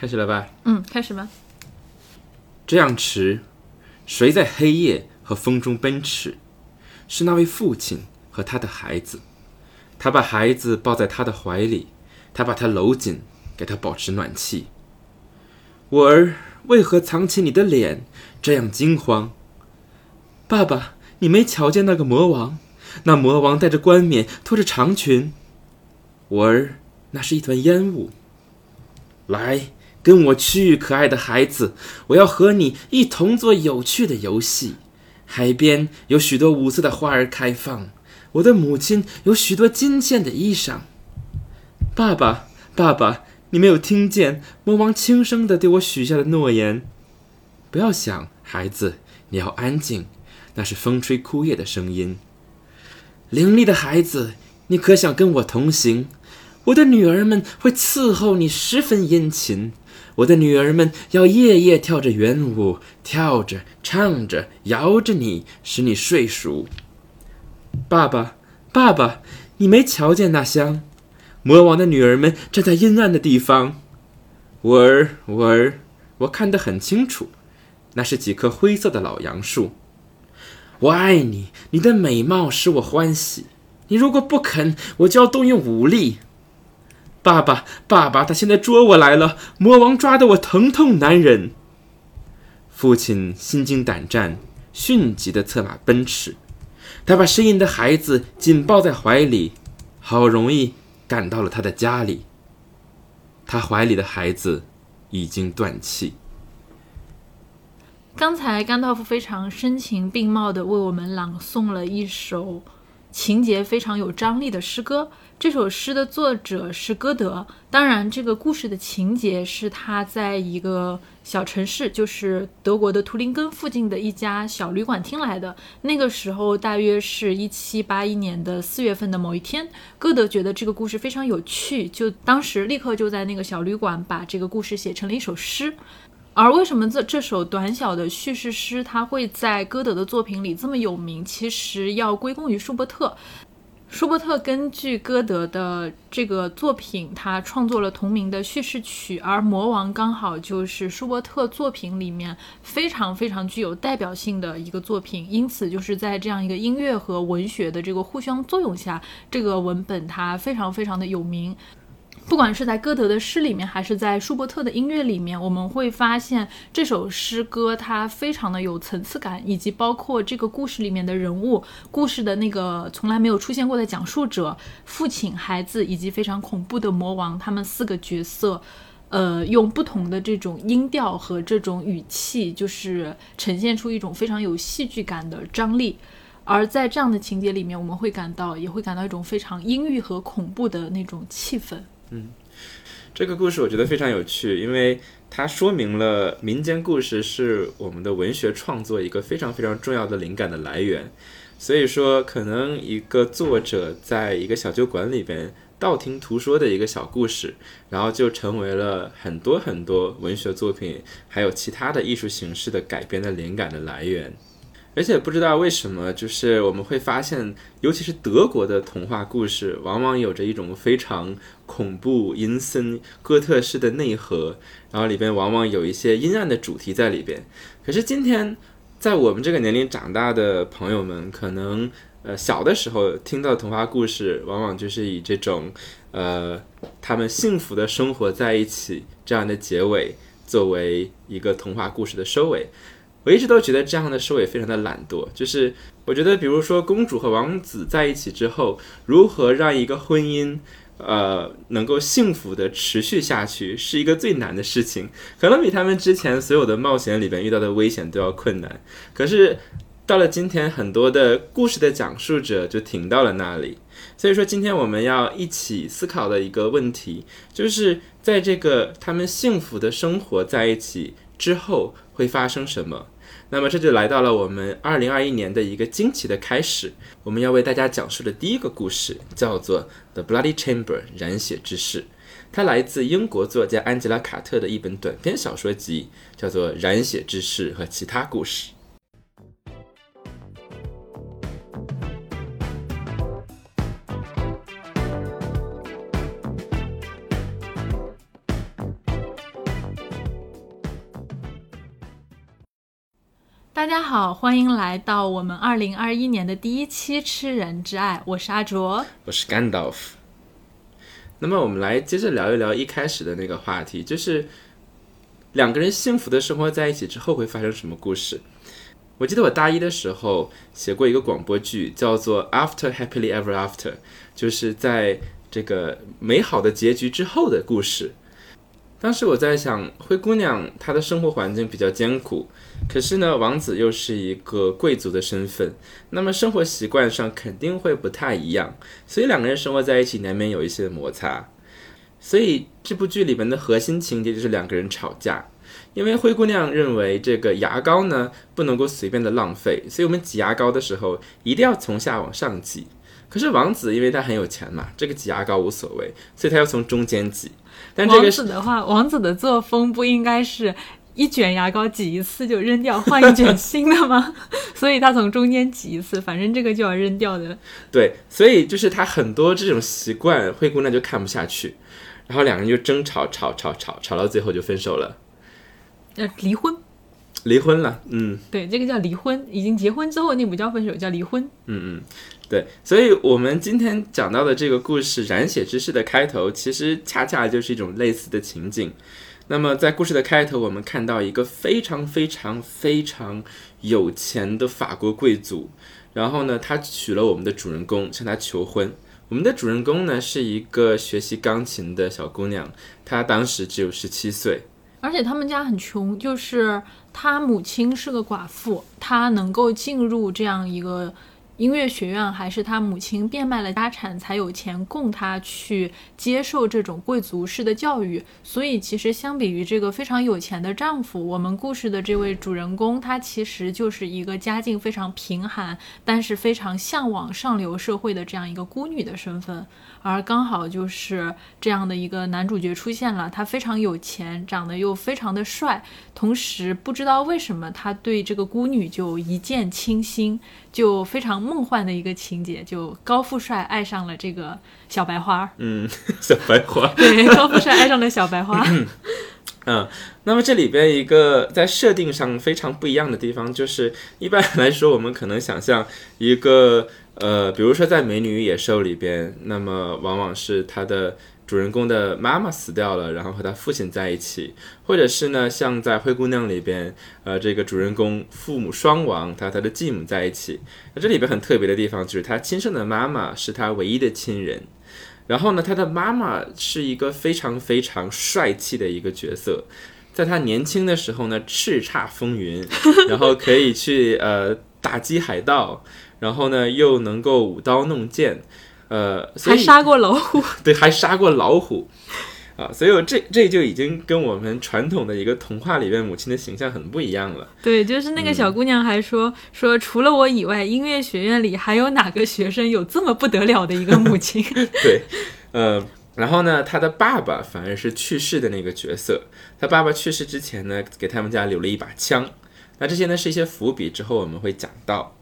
开始了吧？嗯，开始吧。这样迟，谁在黑夜和风中奔驰？是那位父亲和他的孩子。他把孩子抱在他的怀里，他把他搂紧，给他保持暖气。我儿，为何藏起你的脸，这样惊慌？爸爸，你没瞧见那个魔王？那魔王戴着冠冕，拖着长裙。我儿，那是一团烟雾。来。跟我去，可爱的孩子，我要和你一同做有趣的游戏。海边有许多五色的花儿开放，我的母亲有许多金线的衣裳。爸爸，爸爸，你没有听见魔王轻声的对我许下的诺言？不要想，孩子，你要安静，那是风吹枯叶的声音。伶俐的孩子，你可想跟我同行？我的女儿们会伺候你，十分殷勤。我的女儿们要夜夜跳着圆舞，跳着、唱着、摇着你，使你睡熟。爸爸，爸爸，你没瞧见那香？魔王的女儿们站在阴暗的地方。我儿，我儿，我看得很清楚，那是几棵灰色的老杨树。我爱你，你的美貌使我欢喜。你如果不肯，我就要动用武力。爸爸，爸爸，他现在捉我来了！魔王抓得我疼痛难忍。父亲心惊胆战，迅疾的策马奔驰。他把呻吟的孩子紧抱在怀里，好容易赶到了他的家里。他怀里的孩子已经断气。刚才甘道夫非常声情并茂的为我们朗诵了一首情节非常有张力的诗歌。这首诗的作者是歌德，当然，这个故事的情节是他在一个小城市，就是德国的图林根附近的一家小旅馆听来的。那个时候大约是一七八一年的四月份的某一天，歌德觉得这个故事非常有趣，就当时立刻就在那个小旅馆把这个故事写成了一首诗。而为什么这这首短小的叙事诗它会在歌德的作品里这么有名？其实要归功于舒伯特。舒伯特根据歌德的这个作品，他创作了同名的叙事曲，而《魔王》刚好就是舒伯特作品里面非常非常具有代表性的一个作品，因此就是在这样一个音乐和文学的这个互相作用下，这个文本它非常非常的有名。不管是在歌德的诗里面，还是在舒伯特的音乐里面，我们会发现这首诗歌它非常的有层次感，以及包括这个故事里面的人物、故事的那个从来没有出现过的讲述者、父亲、孩子以及非常恐怖的魔王，他们四个角色，呃，用不同的这种音调和这种语气，就是呈现出一种非常有戏剧感的张力。而在这样的情节里面，我们会感到，也会感到一种非常阴郁和恐怖的那种气氛。嗯，这个故事我觉得非常有趣，因为它说明了民间故事是我们的文学创作一个非常非常重要的灵感的来源。所以说，可能一个作者在一个小酒馆里边道听途说的一个小故事，然后就成为了很多很多文学作品还有其他的艺术形式的改编的灵感的来源。而且不知道为什么，就是我们会发现，尤其是德国的童话故事，往往有着一种非常恐怖、阴森、哥特式的内核，然后里边往往有一些阴暗的主题在里边。可是今天，在我们这个年龄长大的朋友们，可能呃小的时候听到童话故事，往往就是以这种呃他们幸福的生活在一起这样的结尾，作为一个童话故事的收尾。我一直都觉得这样的收尾非常的懒惰，就是我觉得，比如说公主和王子在一起之后，如何让一个婚姻，呃，能够幸福的持续下去，是一个最难的事情，可能比他们之前所有的冒险里边遇到的危险都要困难。可是到了今天，很多的故事的讲述者就停到了那里。所以说，今天我们要一起思考的一个问题，就是在这个他们幸福的生活在一起之后会发生什么。那么这就来到了我们二零二一年的一个惊奇的开始。我们要为大家讲述的第一个故事叫做《The Bloody Chamber》染血之室，它来自英国作家安吉拉·卡特的一本短篇小说集，叫做《染血之室和其他故事》。大家好，欢迎来到我们二零二一年的第一期《吃人之爱》，我是阿卓，我是甘道夫。那么我们来接着聊一聊一开始的那个话题，就是两个人幸福的生活在一起之后会发生什么故事。我记得我大一的时候写过一个广播剧，叫做《After Happily Ever After》，就是在这个美好的结局之后的故事。当时我在想，灰姑娘她的生活环境比较艰苦，可是呢，王子又是一个贵族的身份，那么生活习惯上肯定会不太一样，所以两个人生活在一起难免有一些摩擦。所以这部剧里面的核心情节就是两个人吵架，因为灰姑娘认为这个牙膏呢不能够随便的浪费，所以我们挤牙膏的时候一定要从下往上挤。可是王子因为他很有钱嘛，这个挤牙膏无所谓，所以他要从中间挤。但这个王子的话，王子的作风不应该是一卷牙膏挤一次就扔掉，换一卷新的吗？所以他从中间挤一次，反正这个就要扔掉的。对，所以就是他很多这种习惯，灰姑娘就看不下去，然后两个人就争吵，吵吵吵，吵到最后就分手了，呃，离婚。离婚了。嗯对，这个叫离婚，已经结婚之后那不叫分手，叫离婚。嗯嗯，对，所以我们今天讲到的这个故事《染血之事》的开头，其实恰恰就是一种类似的情景。那么在故事的开头，我们看到一个非常非常非常有钱的法国贵族，然后呢，他娶了我们的主人公，向他求婚。我们的主人公呢是一个学习钢琴的小姑娘，她当时只有十七岁。而且他们家很穷，就是她母亲是个寡妇，她能够进入这样一个音乐学院，还是他母亲变卖了家产才有钱供他去接受这种贵族式的教育。所以，其实相比于这个非常有钱的丈夫，我们故事的这位主人公，她其实就是一个家境非常贫寒，但是非常向往上流社会的这样一个孤女的身份。而刚好就是这样的一个男主角出现了，他非常有钱，长得又非常的帅，同时不知道为什么他对这个孤女就一见倾心，就非常梦幻的一个情节，就高富帅爱上了这个小白花。嗯，小白花。对，高富帅爱上了小白花。嗯，那么这里边一个在设定上非常不一样的地方，就是一般来说，我们可能想象一个呃，比如说在《美女与野兽》里边，那么往往是他的主人公的妈妈死掉了，然后和他父亲在一起，或者是呢，像在《灰姑娘》里边，呃，这个主人公父母双亡，他他的继母在一起。那这里边很特别的地方就是他亲生的妈妈是他唯一的亲人。然后呢，他的妈妈是一个非常非常帅气的一个角色，在他年轻的时候呢，叱咤风云，然后可以去呃打击海盗，然后呢又能够舞刀弄剑，呃，还杀过老虎。对，还杀过老虎啊，所以我这这就已经跟我们传统的一个童话里面母亲的形象很不一样了。对，就是那个小姑娘还说、说，除了我以外，音乐学院里还有哪个学生有这么不得了的一个母亲？对，呃，然后呢，他的爸爸反而是去世的那个角色。他爸爸去世之前呢，给他们家留了一把枪。那这些呢是一些伏笔，之后我们会讲到。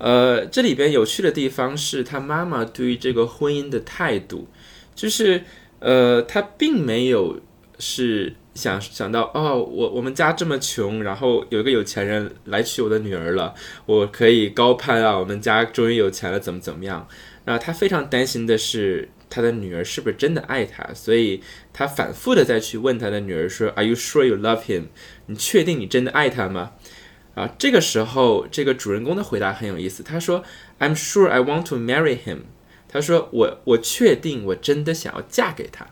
呃，这里边有趣的地方是他妈妈对于这个婚姻的态度，就是呃，他并没有是想想到哦，我我们家这么穷，然后有一个有钱人来娶我的女儿了，我可以高攀啊，我们家终于有钱了，怎么怎么样？那他非常担心的是他的女儿是不是真的爱他，所以他反复的再去问他的女儿说：“Are you sure you love him？你确定你真的爱他吗？”啊，这个时候这个主人公的回答很有意思，他说：“I'm sure I want to marry him。”他说：“我我确定我真的想要嫁给他。”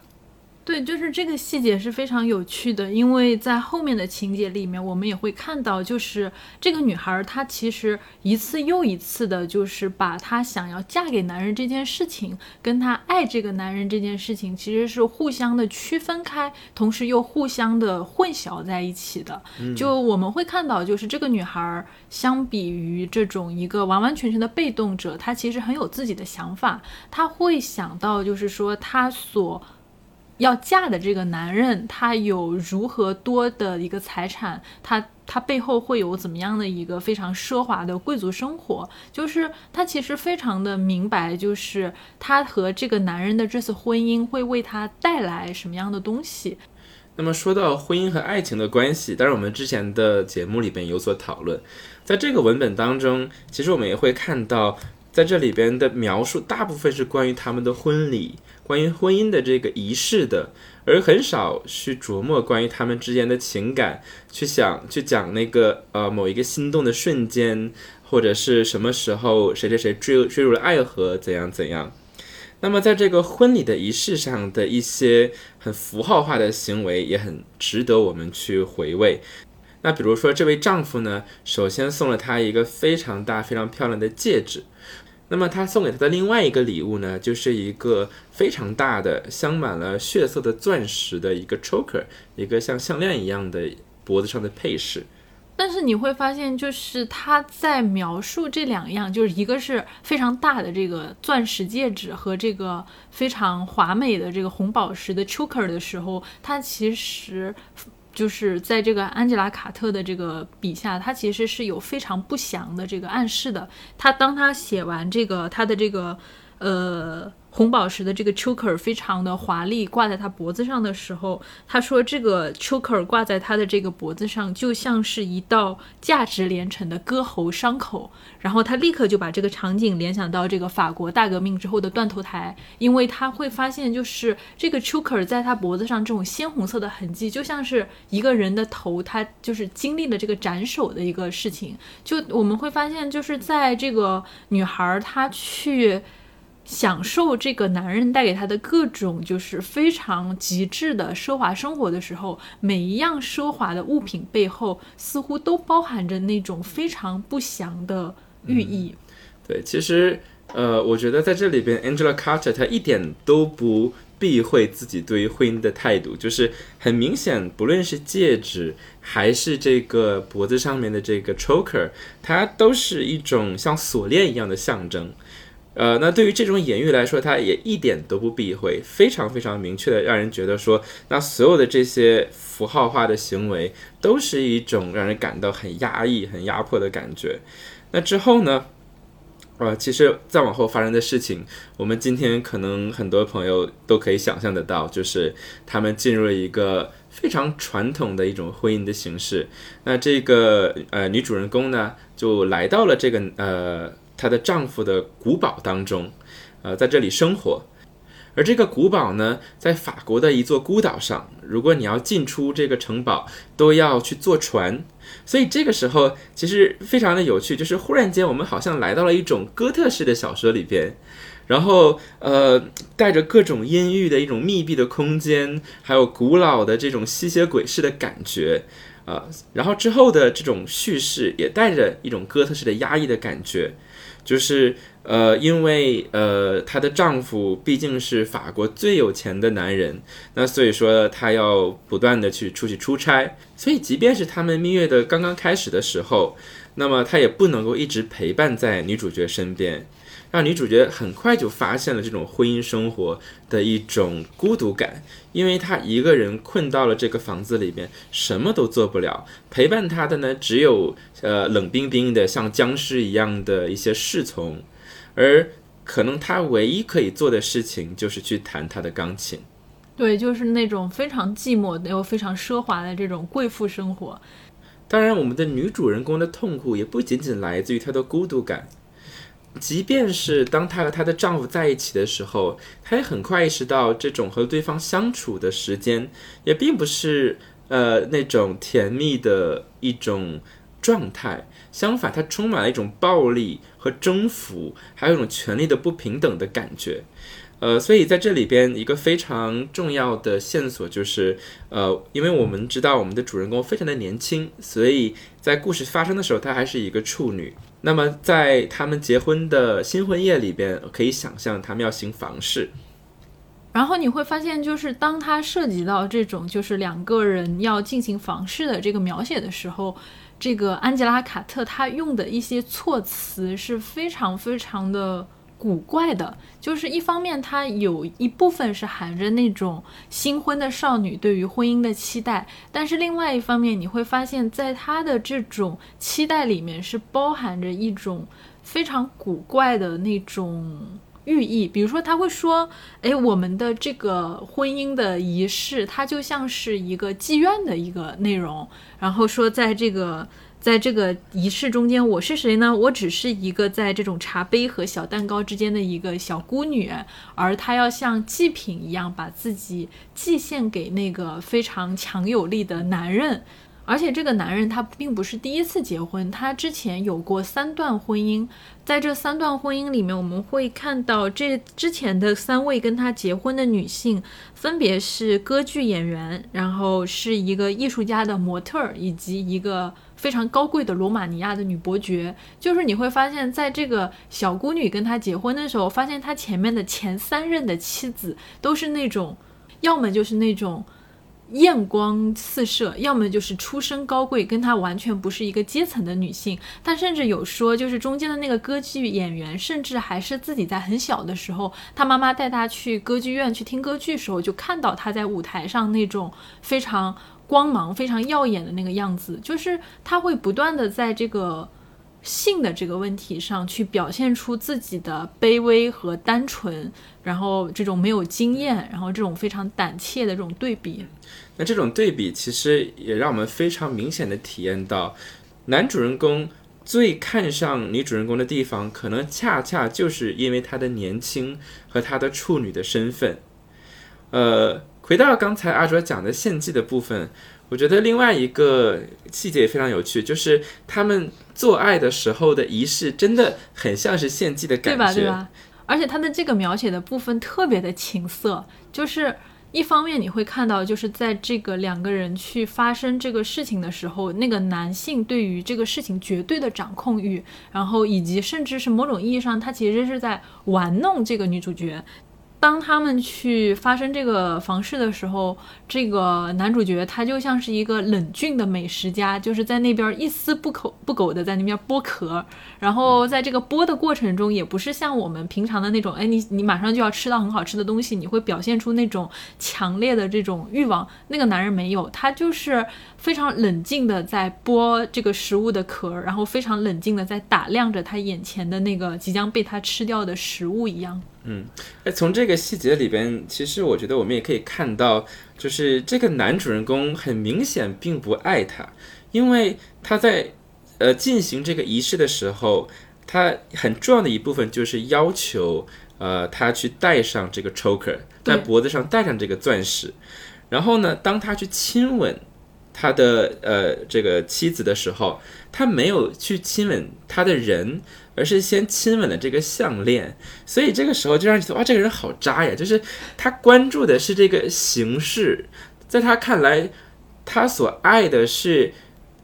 对，就是这个细节是非常有趣的，因为在后面的情节里面，我们也会看到，就是这个女孩她其实一次又一次的，就是把她想要嫁给男人这件事情，跟她爱这个男人这件事情，其实是互相的区分开，同时又互相的混淆在一起的。就我们会看到，就是这个女孩相比于这种一个完完全全的被动者，她其实很有自己的想法，她会想到，就是说她所。要嫁的这个男人，他有如何多的一个财产，他他背后会有怎么样的一个非常奢华的贵族生活？就是他其实非常的明白，就是他和这个男人的这次婚姻会为他带来什么样的东西。那么说到婚姻和爱情的关系，当然我们之前的节目里边有所讨论，在这个文本当中，其实我们也会看到，在这里边的描述大部分是关于他们的婚礼，关于婚姻的这个仪式的，而很少去琢磨关于他们之间的情感，去想去讲那个呃某一个心动的瞬间，或者是什么时候谁谁谁坠坠入了爱河，怎样怎样。那么，在这个婚礼的仪式上的一些很符号化的行为，也很值得我们去回味。那比如说，这位丈夫呢，首先送了她一个非常大、非常漂亮的戒指。那么，他送给他的另外一个礼物呢，就是一个非常大的、镶满了血色的钻石的一个 choker，一个像项链一样的脖子上的配饰。但是你会发现，就是他在描述这两样，就是一个是非常大的这个钻石戒指和这个非常华美的这个红宝石的 choker 的时候，他其实就是在这个安吉拉·卡特的这个笔下，他其实是有非常不祥的这个暗示的。他当他写完这个他的这个呃。红宝石的这个 choker 非常的华丽，挂在他脖子上的时候，他说这个 choker 挂在他的这个脖子上，就像是一道价值连城的割喉伤口。然后他立刻就把这个场景联想到这个法国大革命之后的断头台，因为他会发现，就是这个 choker 在他脖子上这种鲜红色的痕迹，就像是一个人的头，他就是经历了这个斩首的一个事情。就我们会发现，就是在这个女孩她去。享受这个男人带给她的各种就是非常极致的奢华生活的时候，每一样奢华的物品背后似乎都包含着那种非常不祥的寓意。对，其实呃，我觉得在这里边，Angela Carter 她一点都不避讳自己对于婚姻的态度，就是很明显，不论是戒指还是这个脖子上面的这个 choker，它都是一种像锁链一样的象征。呃，那对于这种隐喻来说，它也一点都不避讳，非常非常明确的让人觉得说，那所有的这些符号化的行为都是一种让人感到很压抑、很压迫的感觉。那之后呢？呃，其实再往后发生的事情，我们今天可能很多朋友都可以想象得到，就是他们进入了一个非常传统的一种婚姻的形式。那这个呃女主人公呢，就来到了这个呃。她的丈夫的古堡当中，呃，在这里生活。而这个古堡呢，在法国的一座孤岛上。如果你要进出这个城堡，都要去坐船。所以这个时候其实非常的有趣，就是忽然间我们好像来到了一种哥特式的小说里边，然后呃，带着各种阴郁的一种密闭的空间，还有古老的这种吸血鬼式的感觉啊。然后之后的这种叙事也带着一种哥特式的压抑的感觉。就是呃，因为呃，她的丈夫毕竟是法国最有钱的男人，那所以说她要不断的去出去出差，所以即便是他们蜜月的刚刚开始的时候，那么她也不能够一直陪伴在女主角身边。让女主角很快就发现了这种婚姻生活的一种孤独感，因为她一个人困到了这个房子里边，什么都做不了。陪伴她的呢，只有呃冷冰冰的像僵尸一样的一些侍从，而可能她唯一可以做的事情就是去弹她的钢琴。对，就是那种非常寂寞又非常奢华的这种贵妇生活。当然，我们的女主人公的痛苦也不仅仅来自于她的孤独感。即便是当她和她的丈夫在一起的时候，她也很快意识到，这种和对方相处的时间也并不是呃那种甜蜜的一种状态。相反，它充满了一种暴力和征服，还有一种权力的不平等的感觉。呃，所以在这里边一个非常重要的线索就是，呃，因为我们知道我们的主人公非常的年轻，所以在故事发生的时候，她还是一个处女。那么，在他们结婚的新婚夜里边，可以想象他们要行房事。然后你会发现，就是当他涉及到这种就是两个人要进行房事的这个描写的时候，这个安吉拉·卡特她用的一些措辞是非常非常的。古怪的，就是一方面，它有一部分是含着那种新婚的少女对于婚姻的期待，但是另外一方面，你会发现在她的这种期待里面是包含着一种非常古怪的那种寓意。比如说，他会说：“哎，我们的这个婚姻的仪式，它就像是一个妓院的一个内容。”然后说，在这个。在这个仪式中间，我是谁呢？我只是一个在这种茶杯和小蛋糕之间的一个小孤女，而她要像祭品一样把自己祭献给那个非常强有力的男人。而且这个男人他并不是第一次结婚，他之前有过三段婚姻。在这三段婚姻里面，我们会看到这之前的三位跟他结婚的女性，分别是歌剧演员，然后是一个艺术家的模特，以及一个非常高贵的罗马尼亚的女伯爵。就是你会发现在这个小姑女跟他结婚的时候，发现他前面的前三任的妻子都是那种，要么就是那种。艳光四射，要么就是出身高贵，跟他完全不是一个阶层的女性。她甚至有说，就是中间的那个歌剧演员，甚至还是自己在很小的时候，她妈妈带她去歌剧院去听歌剧时候，就看到她在舞台上那种非常光芒、非常耀眼的那个样子。就是他会不断的在这个。性的这个问题上去表现出自己的卑微和单纯，然后这种没有经验，然后这种非常胆怯的这种对比。那这种对比其实也让我们非常明显的体验到，男主人公最看上女主人公的地方，可能恰恰就是因为她的年轻和她的处女的身份。呃，回到刚才阿卓讲的献祭的部分。我觉得另外一个细节也非常有趣，就是他们做爱的时候的仪式真的很像是献祭的感觉，对吧？对吧？而且他的这个描写的部分特别的情色，就是一方面你会看到，就是在这个两个人去发生这个事情的时候，那个男性对于这个事情绝对的掌控欲，然后以及甚至是某种意义上，他其实是在玩弄这个女主角。当他们去发生这个房事的时候，这个男主角他就像是一个冷峻的美食家，就是在那边一丝不苟不苟的在那边剥壳，然后在这个剥的过程中，也不是像我们平常的那种，哎，你你马上就要吃到很好吃的东西，你会表现出那种强烈的这种欲望。那个男人没有，他就是非常冷静的在剥这个食物的壳，然后非常冷静的在打量着他眼前的那个即将被他吃掉的食物一样。嗯，哎，从这个细节里边，其实我觉得我们也可以看到，就是这个男主人公很明显并不爱她，因为他在呃进行这个仪式的时候，他很重要的一部分就是要求呃他去戴上这个 choker，在脖子上戴上这个钻石，然后呢，当他去亲吻他的呃这个妻子的时候，他没有去亲吻他的人。而是先亲吻了这个项链，所以这个时候就让你觉得哇，这个人好渣呀！就是他关注的是这个形式，在他看来，他所爱的是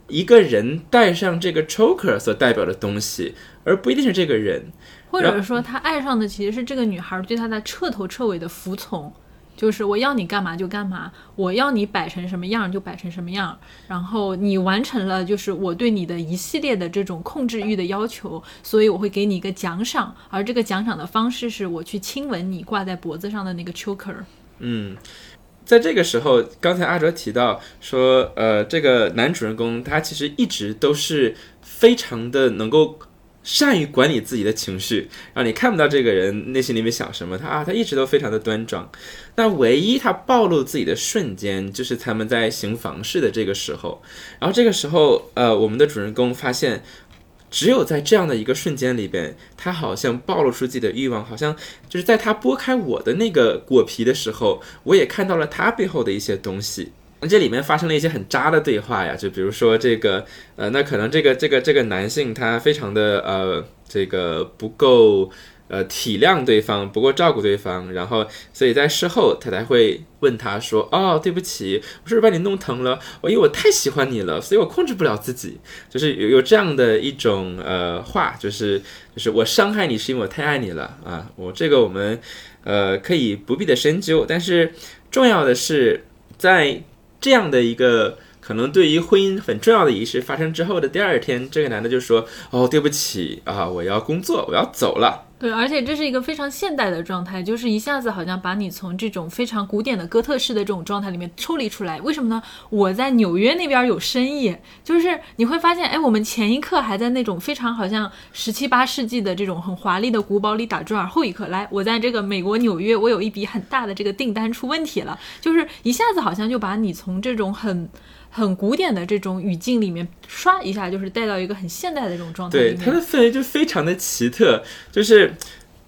一个人戴上这个 choker 所代表的东西，而不一定是这个人，或者说他爱上的其实是这个女孩对他的彻头彻尾的服从。就是我要你干嘛就干嘛，我要你摆成什么样就摆成什么样，然后你完成了就是我对你的一系列的这种控制欲的要求，所以我会给你一个奖赏，而这个奖赏的方式是我去亲吻你挂在脖子上的那个 choker。嗯，在这个时候，刚才阿哲提到说，呃，这个男主人公他其实一直都是非常的能够。善于管理自己的情绪，让你看不到这个人内心里面想什么。他啊，他一直都非常的端庄。那唯一他暴露自己的瞬间，就是他们在行房事的这个时候。然后这个时候，呃，我们的主人公发现，只有在这样的一个瞬间里边，他好像暴露出自己的欲望，好像就是在他剥开我的那个果皮的时候，我也看到了他背后的一些东西。那这里面发生了一些很渣的对话呀，就比如说这个，呃，那可能这个这个这个男性他非常的呃，这个不够呃体谅对方，不够照顾对方，然后所以在事后他才会问他说，哦，对不起，我是不是把你弄疼了？我因为我太喜欢你了，所以我控制不了自己，就是有有这样的一种呃话，就是就是我伤害你是因为我太爱你了啊，我这个我们呃可以不必的深究，但是重要的是在。这样的一个可能对于婚姻很重要的仪式发生之后的第二天，这个男的就说：“哦，对不起啊，我要工作，我要走了。”对，而且这是一个非常现代的状态，就是一下子好像把你从这种非常古典的哥特式的这种状态里面抽离出来。为什么呢？我在纽约那边有生意，就是你会发现，哎，我们前一刻还在那种非常好像十七八世纪的这种很华丽的古堡里打转，后一刻来，我在这个美国纽约，我有一笔很大的这个订单出问题了，就是一下子好像就把你从这种很。很古典的这种语境里面，唰一下就是带到一个很现代的这种状态。对，它的氛围就非常的奇特，就是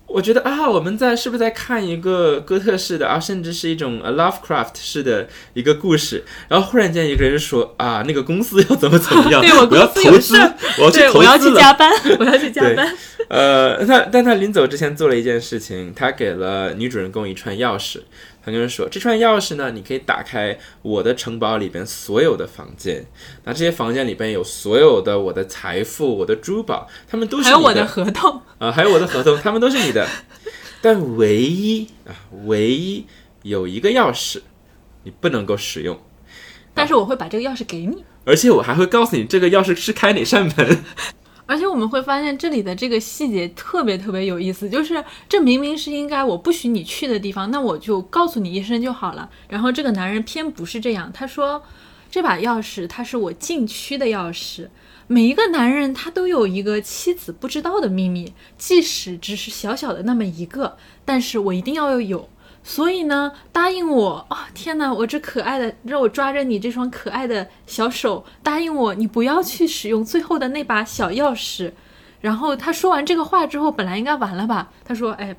我觉得啊，我们在是不是在看一个哥特式的啊，甚至是一种 Lovecraft 式的一个故事？然后忽然间一个人说啊，那个公司要怎么怎么样？对我要投资，我要去投资我要去加班，我要去加班。呃，他但他临走之前做了一件事情，他给了女主人公一串钥匙。他跟人说：“这串钥匙呢，你可以打开我的城堡里边所有的房间。那这些房间里边有所有的我的财富、我的珠宝，他们都是还有我的合同啊，还有我的合同，他们都是你的。但唯一啊，唯一有一个钥匙你不能够使用。但是我会把这个钥匙给你，而且我还会告诉你这个钥匙是开哪扇门。”而且我们会发现这里的这个细节特别特别有意思，就是这明明是应该我不许你去的地方，那我就告诉你一声就好了。然后这个男人偏不是这样，他说这把钥匙它是我禁区的钥匙。每一个男人他都有一个妻子不知道的秘密，即使只是小小的那么一个，但是我一定要有。所以呢，答应我啊！天哪，我这可爱的，让我抓着你这双可爱的小手，答应我，你不要去使用最后的那把小钥匙。然后他说完这个话之后，本来应该完了吧？他说：“哎。”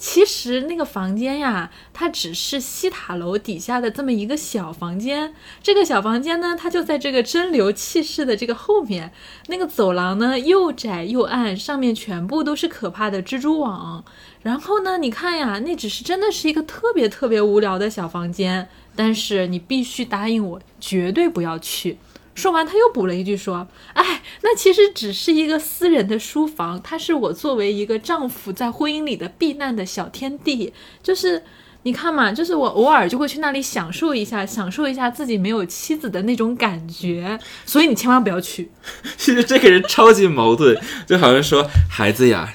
其实那个房间呀，它只是西塔楼底下的这么一个小房间。这个小房间呢，它就在这个蒸馏器室的这个后面。那个走廊呢，又窄又暗，上面全部都是可怕的蜘蛛网。然后呢，你看呀，那只是真的是一个特别特别无聊的小房间。但是你必须答应我，绝对不要去。说完，他又补了一句说：“哎，那其实只是一个私人的书房，它是我作为一个丈夫在婚姻里的避难的小天地。就是你看嘛，就是我偶尔就会去那里享受一下，享受一下自己没有妻子的那种感觉。所以你千万不要去。其实这个人超级矛盾，就好像说孩子呀，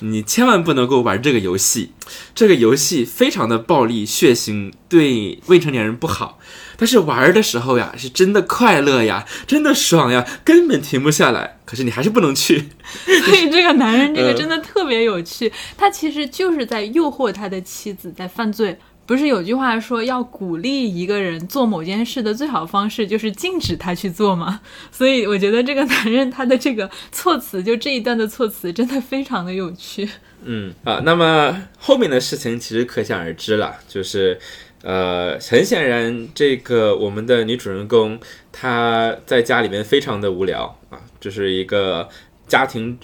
你千万不能够玩这个游戏，这个游戏非常的暴力血腥，对未成年人不好。”但是玩的时候呀，是真的快乐呀，真的爽呀，根本停不下来。可是你还是不能去。所以这个男人这个真的特别有趣，他其实就是在诱惑他的妻子在犯罪。不是有句话说，要鼓励一个人做某件事的最好方式就是禁止他去做吗？所以我觉得这个男人他的这个措辞，就这一段的措辞，真的非常的有趣。嗯啊，那么后面的事情其实可想而知了，就是。呃，很显然，这个我们的女主人公她在家里面非常的无聊啊，就是一个家庭，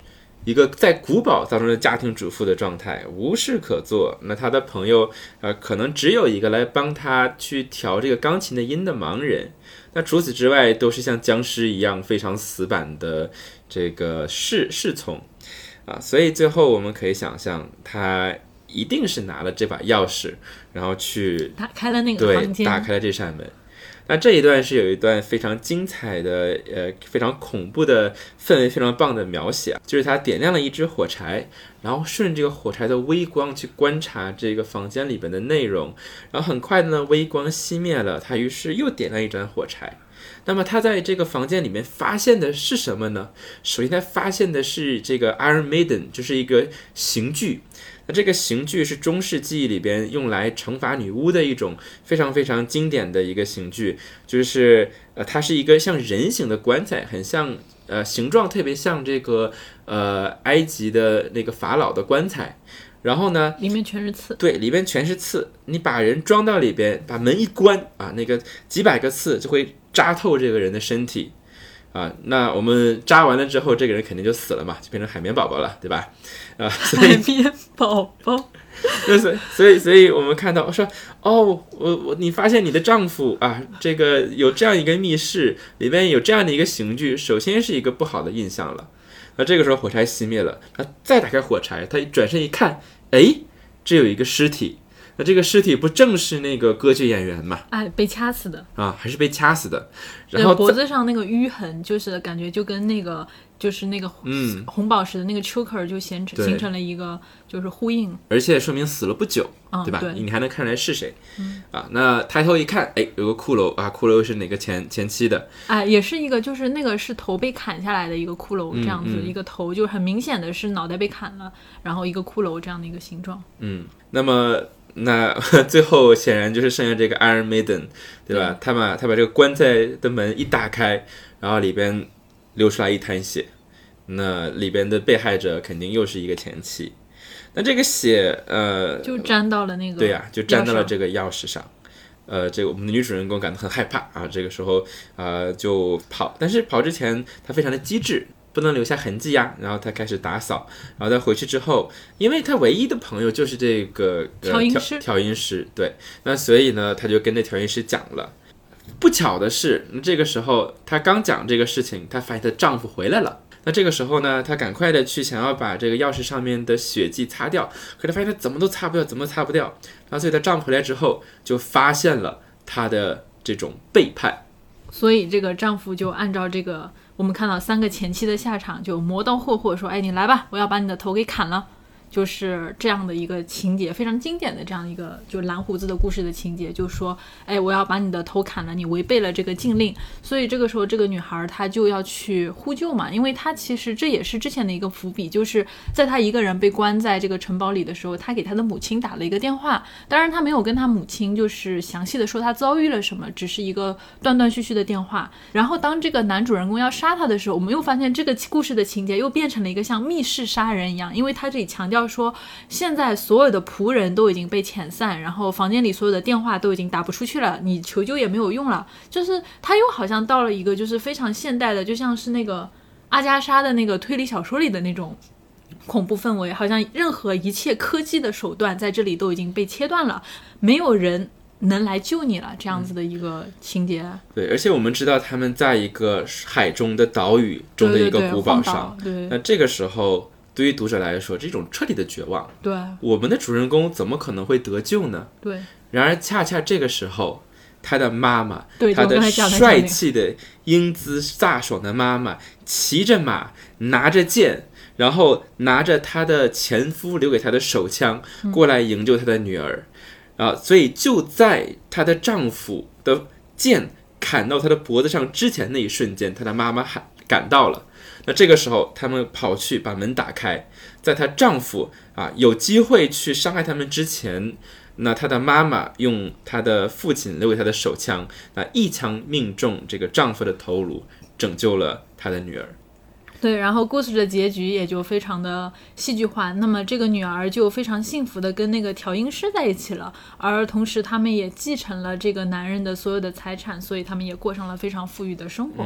一个在古堡当中的家庭主妇的状态，无事可做。那她的朋友呃，可能只有一个来帮她去调这个钢琴的音的盲人。那除此之外，都是像僵尸一样非常死板的这个侍侍从啊。所以最后我们可以想象，她一定是拿了这把钥匙。然后去打开了那个房间，打开了这扇门。那这一段是有一段非常精彩的，呃，非常恐怖的氛围，非常棒的描写。啊就是他点亮了一支火柴，然后顺着这个火柴的微光去观察这个房间里边的内容。然后很快的呢，微光熄灭了，他于是又点亮一盏火柴。那么他在这个房间里面发现的是什么呢？首先他发现的是这个 Iron Maiden，就是一个刑具。那这个刑具是中世纪里边用来惩罚女巫的一种非常非常经典的一个刑具，就是呃，它是一个像人形的棺材，很像呃，形状特别像这个呃埃及的那个法老的棺材。然后呢，里面全是刺。对，里面全是刺。你把人装到里边，把门一关啊，那个几百个刺就会扎透这个人的身体。啊，那我们扎完了之后，这个人肯定就死了嘛，就变成海绵宝宝了，对吧？啊，海绵宝宝，就是，所以，所以我们看到我说，哦，我我，你发现你的丈夫啊，这个有这样一个密室，里面有这样的一个刑具，首先是一个不好的印象了。那这个时候火柴熄灭了，他再打开火柴，他一转身一看，哎，这有一个尸体。那这个尸体不正是那个歌剧演员嘛？哎，被掐死的，啊，还是被掐死的。然后脖子上那个淤痕，就是感觉就跟那个就是那个嗯红宝石的那个 choker 就形成形成了一个就是呼应，而且说明死了不久，嗯，对吧？对，你还能看出来是谁、啊？那抬头一看，哎，有个骷髅啊，骷髅是哪个前前妻的？哎，也是一个就是那个是头被砍下来的一个骷髅，这样子、嗯一个头就很明显的是脑袋被砍了，然后一个骷髅这样的一个形状。嗯，那么那 最后显然就是剩下这个 Iron Maiden，对吧？他把他把这个棺材的门一打开，然后里边流出来一滩血，那里边的被害者肯定又是一个前妻。那这个血，呃，就沾到了那个对呀、就沾到了这个钥匙上。呃，这个我们的女主人公感到很害怕啊，这个时候呃就跑，但是跑之前她非常的机智，不能留下痕迹呀。然后她开始打扫，然后她回去之后，因为她唯一的朋友就是这个、呃、调音师调音师，对，那所以呢，她就跟那调音师讲了。不巧的是，这个时候她刚讲这个事情，她发现她丈夫回来了。那这个时候呢，她赶快的去想要把这个钥匙上面的血迹擦掉，可她发现她怎么都擦不掉，怎么都擦不掉。然后所以她丈夫回来之后，就发现了她的这种背叛。所以这个丈夫就按照这个我们看到三个前妻的下场，就磨刀霍霍说：“哎，你来吧，我要把你的头给砍了。”就是这样的一个情节，非常经典的这样一个就蓝胡子的故事的情节，就说：“哎，我要把你的头砍了，你违背了这个禁令。”所以这个时候，这个女孩她就要去呼救嘛，因为她其实这也是之前的一个伏笔，就是在她一个人被关在这个城堡里的时候，她给她的母亲打了一个电话，当然她没有跟她母亲就是详细的说她遭遇了什么，只是一个断断续续的电话。然后当这个男主人公要杀她的时候，我们又发现这个故事的情节又变成了一个像密室杀人一样，因为他这里强调说，现在所有的仆人都已经被遣散，然后房间里所有的电话都已经打不出去了，你求救也没有用了，就是他又好像到了一个就是非常现代的，就像是那个阿加莎的那个推理小说里的那种。恐怖氛围，好像任何一切科技的手段在这里都已经被切断了，没有人能来救你了，这样子的一个情节。对，而且我们知道他们在一个海中的岛屿中的一个古堡上对那这个时候对于读者来说，这种彻底的绝望，对我们的主人公怎么可能会得救呢？对然而恰恰这个时候，他的妈妈，对，他的帅气的、英姿飒爽的妈妈，骑着马，拿着剑，然后拿着她的前夫留给她的手枪，嗯过来营救她的女儿。啊，所以就在她的丈夫的剑砍到她的脖子上之前那一瞬间，她的妈妈喊赶到了。那这个时候，他们跑去把门打开，在她丈夫啊有机会去伤害他们之前，那她的妈妈用她的父亲留给她的手枪，那一枪命中这个丈夫的头颅，拯救了她的女儿。对，然后故事的结局也就非常的戏剧化。那么这个女儿就非常幸福的跟那个调音师在一起了，而同时他们也继承了这个男人的所有的财产，所以他们也过上了非常富裕的生活。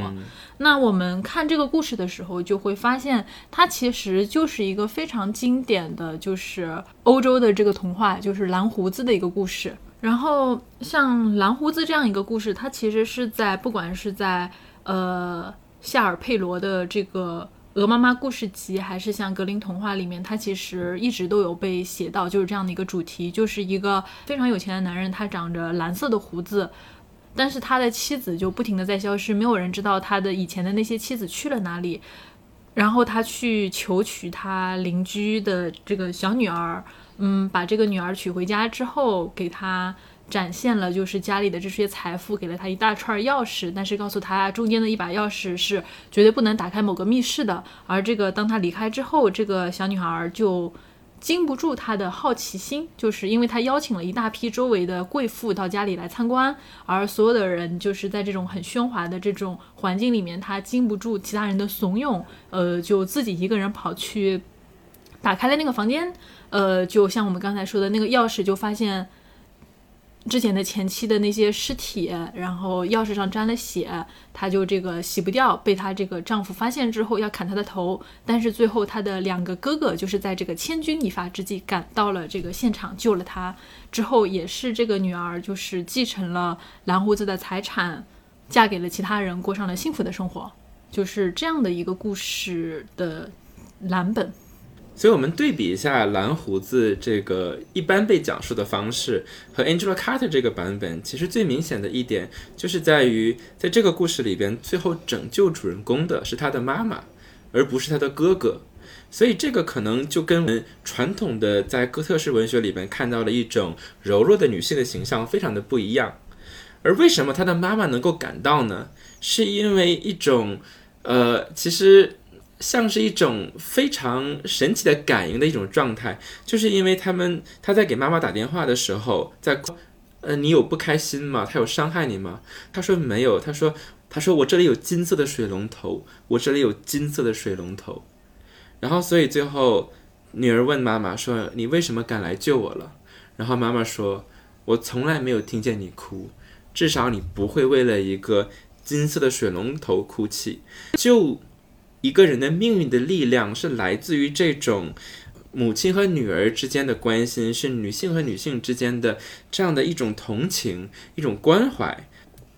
那我们看这个故事的时候，就会发现它其实就是一个非常经典的就是欧洲的这个童话，就是蓝胡子的一个故事。然后像蓝胡子这样一个故事，它其实是在不管是在呃夏尔佩罗的这个《鹅妈妈故事集》，还是像格林童话里面，它其实一直都有被写到，就是这样的一个主题，就是一个非常有钱的男人，他长着蓝色的胡子。但是他的妻子就不停的在消失，没有人知道他的以前的那些妻子去了哪里。然后他去求娶他邻居的这个小女儿，嗯，把这个女儿娶回家之后，给他展现了就是家里的这些财富，给了他一大串钥匙，但是告诉他中间的一把钥匙是绝对不能打开某个密室的。而这个当他离开之后，这个小女孩就经不住他的好奇心，就是因为他邀请了一大批周围的贵妇到家里来参观，而所有的人就是在这种很喧哗的这种环境里面，他经不住其他人的怂恿，呃，就自己一个人跑去打开了那个房间，呃，就像我们刚才说的那个钥匙，就发现。之前的前妻的那些尸体，然后钥匙上沾了血，她就这个洗不掉，被她这个丈夫发现之后要砍她的头，但是最后她的两个哥哥就是在这个千钧一发之际赶到了这个现场救了她，之后也是这个女儿就是继承了蓝胡子的财产，嫁给了其他人，过上了幸福的生活，就是这样的一个故事的蓝本。所以，我们对比一下蓝胡子这个一般被讲述的方式和 Angela Carter 这个版本，其实最明显的一点就是在于，在这个故事里边，最后拯救主人公的是他的妈妈，而不是他的哥哥。所以，这个可能就跟我们传统的在哥特式文学里边看到的一种柔弱的女性的形象非常的不一样。而为什么他的妈妈能够感到呢？是因为一种，呃，其实。像是一种非常神奇的感应的一种状态，就是因为他们他在给妈妈打电话的时候，在呃，你有不开心吗？他有伤害你吗？他说没有，他说他说我这里有金色的水龙头，我这里有金色的水龙头。然后所以最后女儿问妈妈说你为什么敢来救我了？然后妈妈说我从来没有听见你哭，至少你不会为了一个金色的水龙头哭泣。就。一个人的命运的力量是来自于这种母亲和女儿之间的关心，是女性和女性之间的这样的一种同情、一种关怀，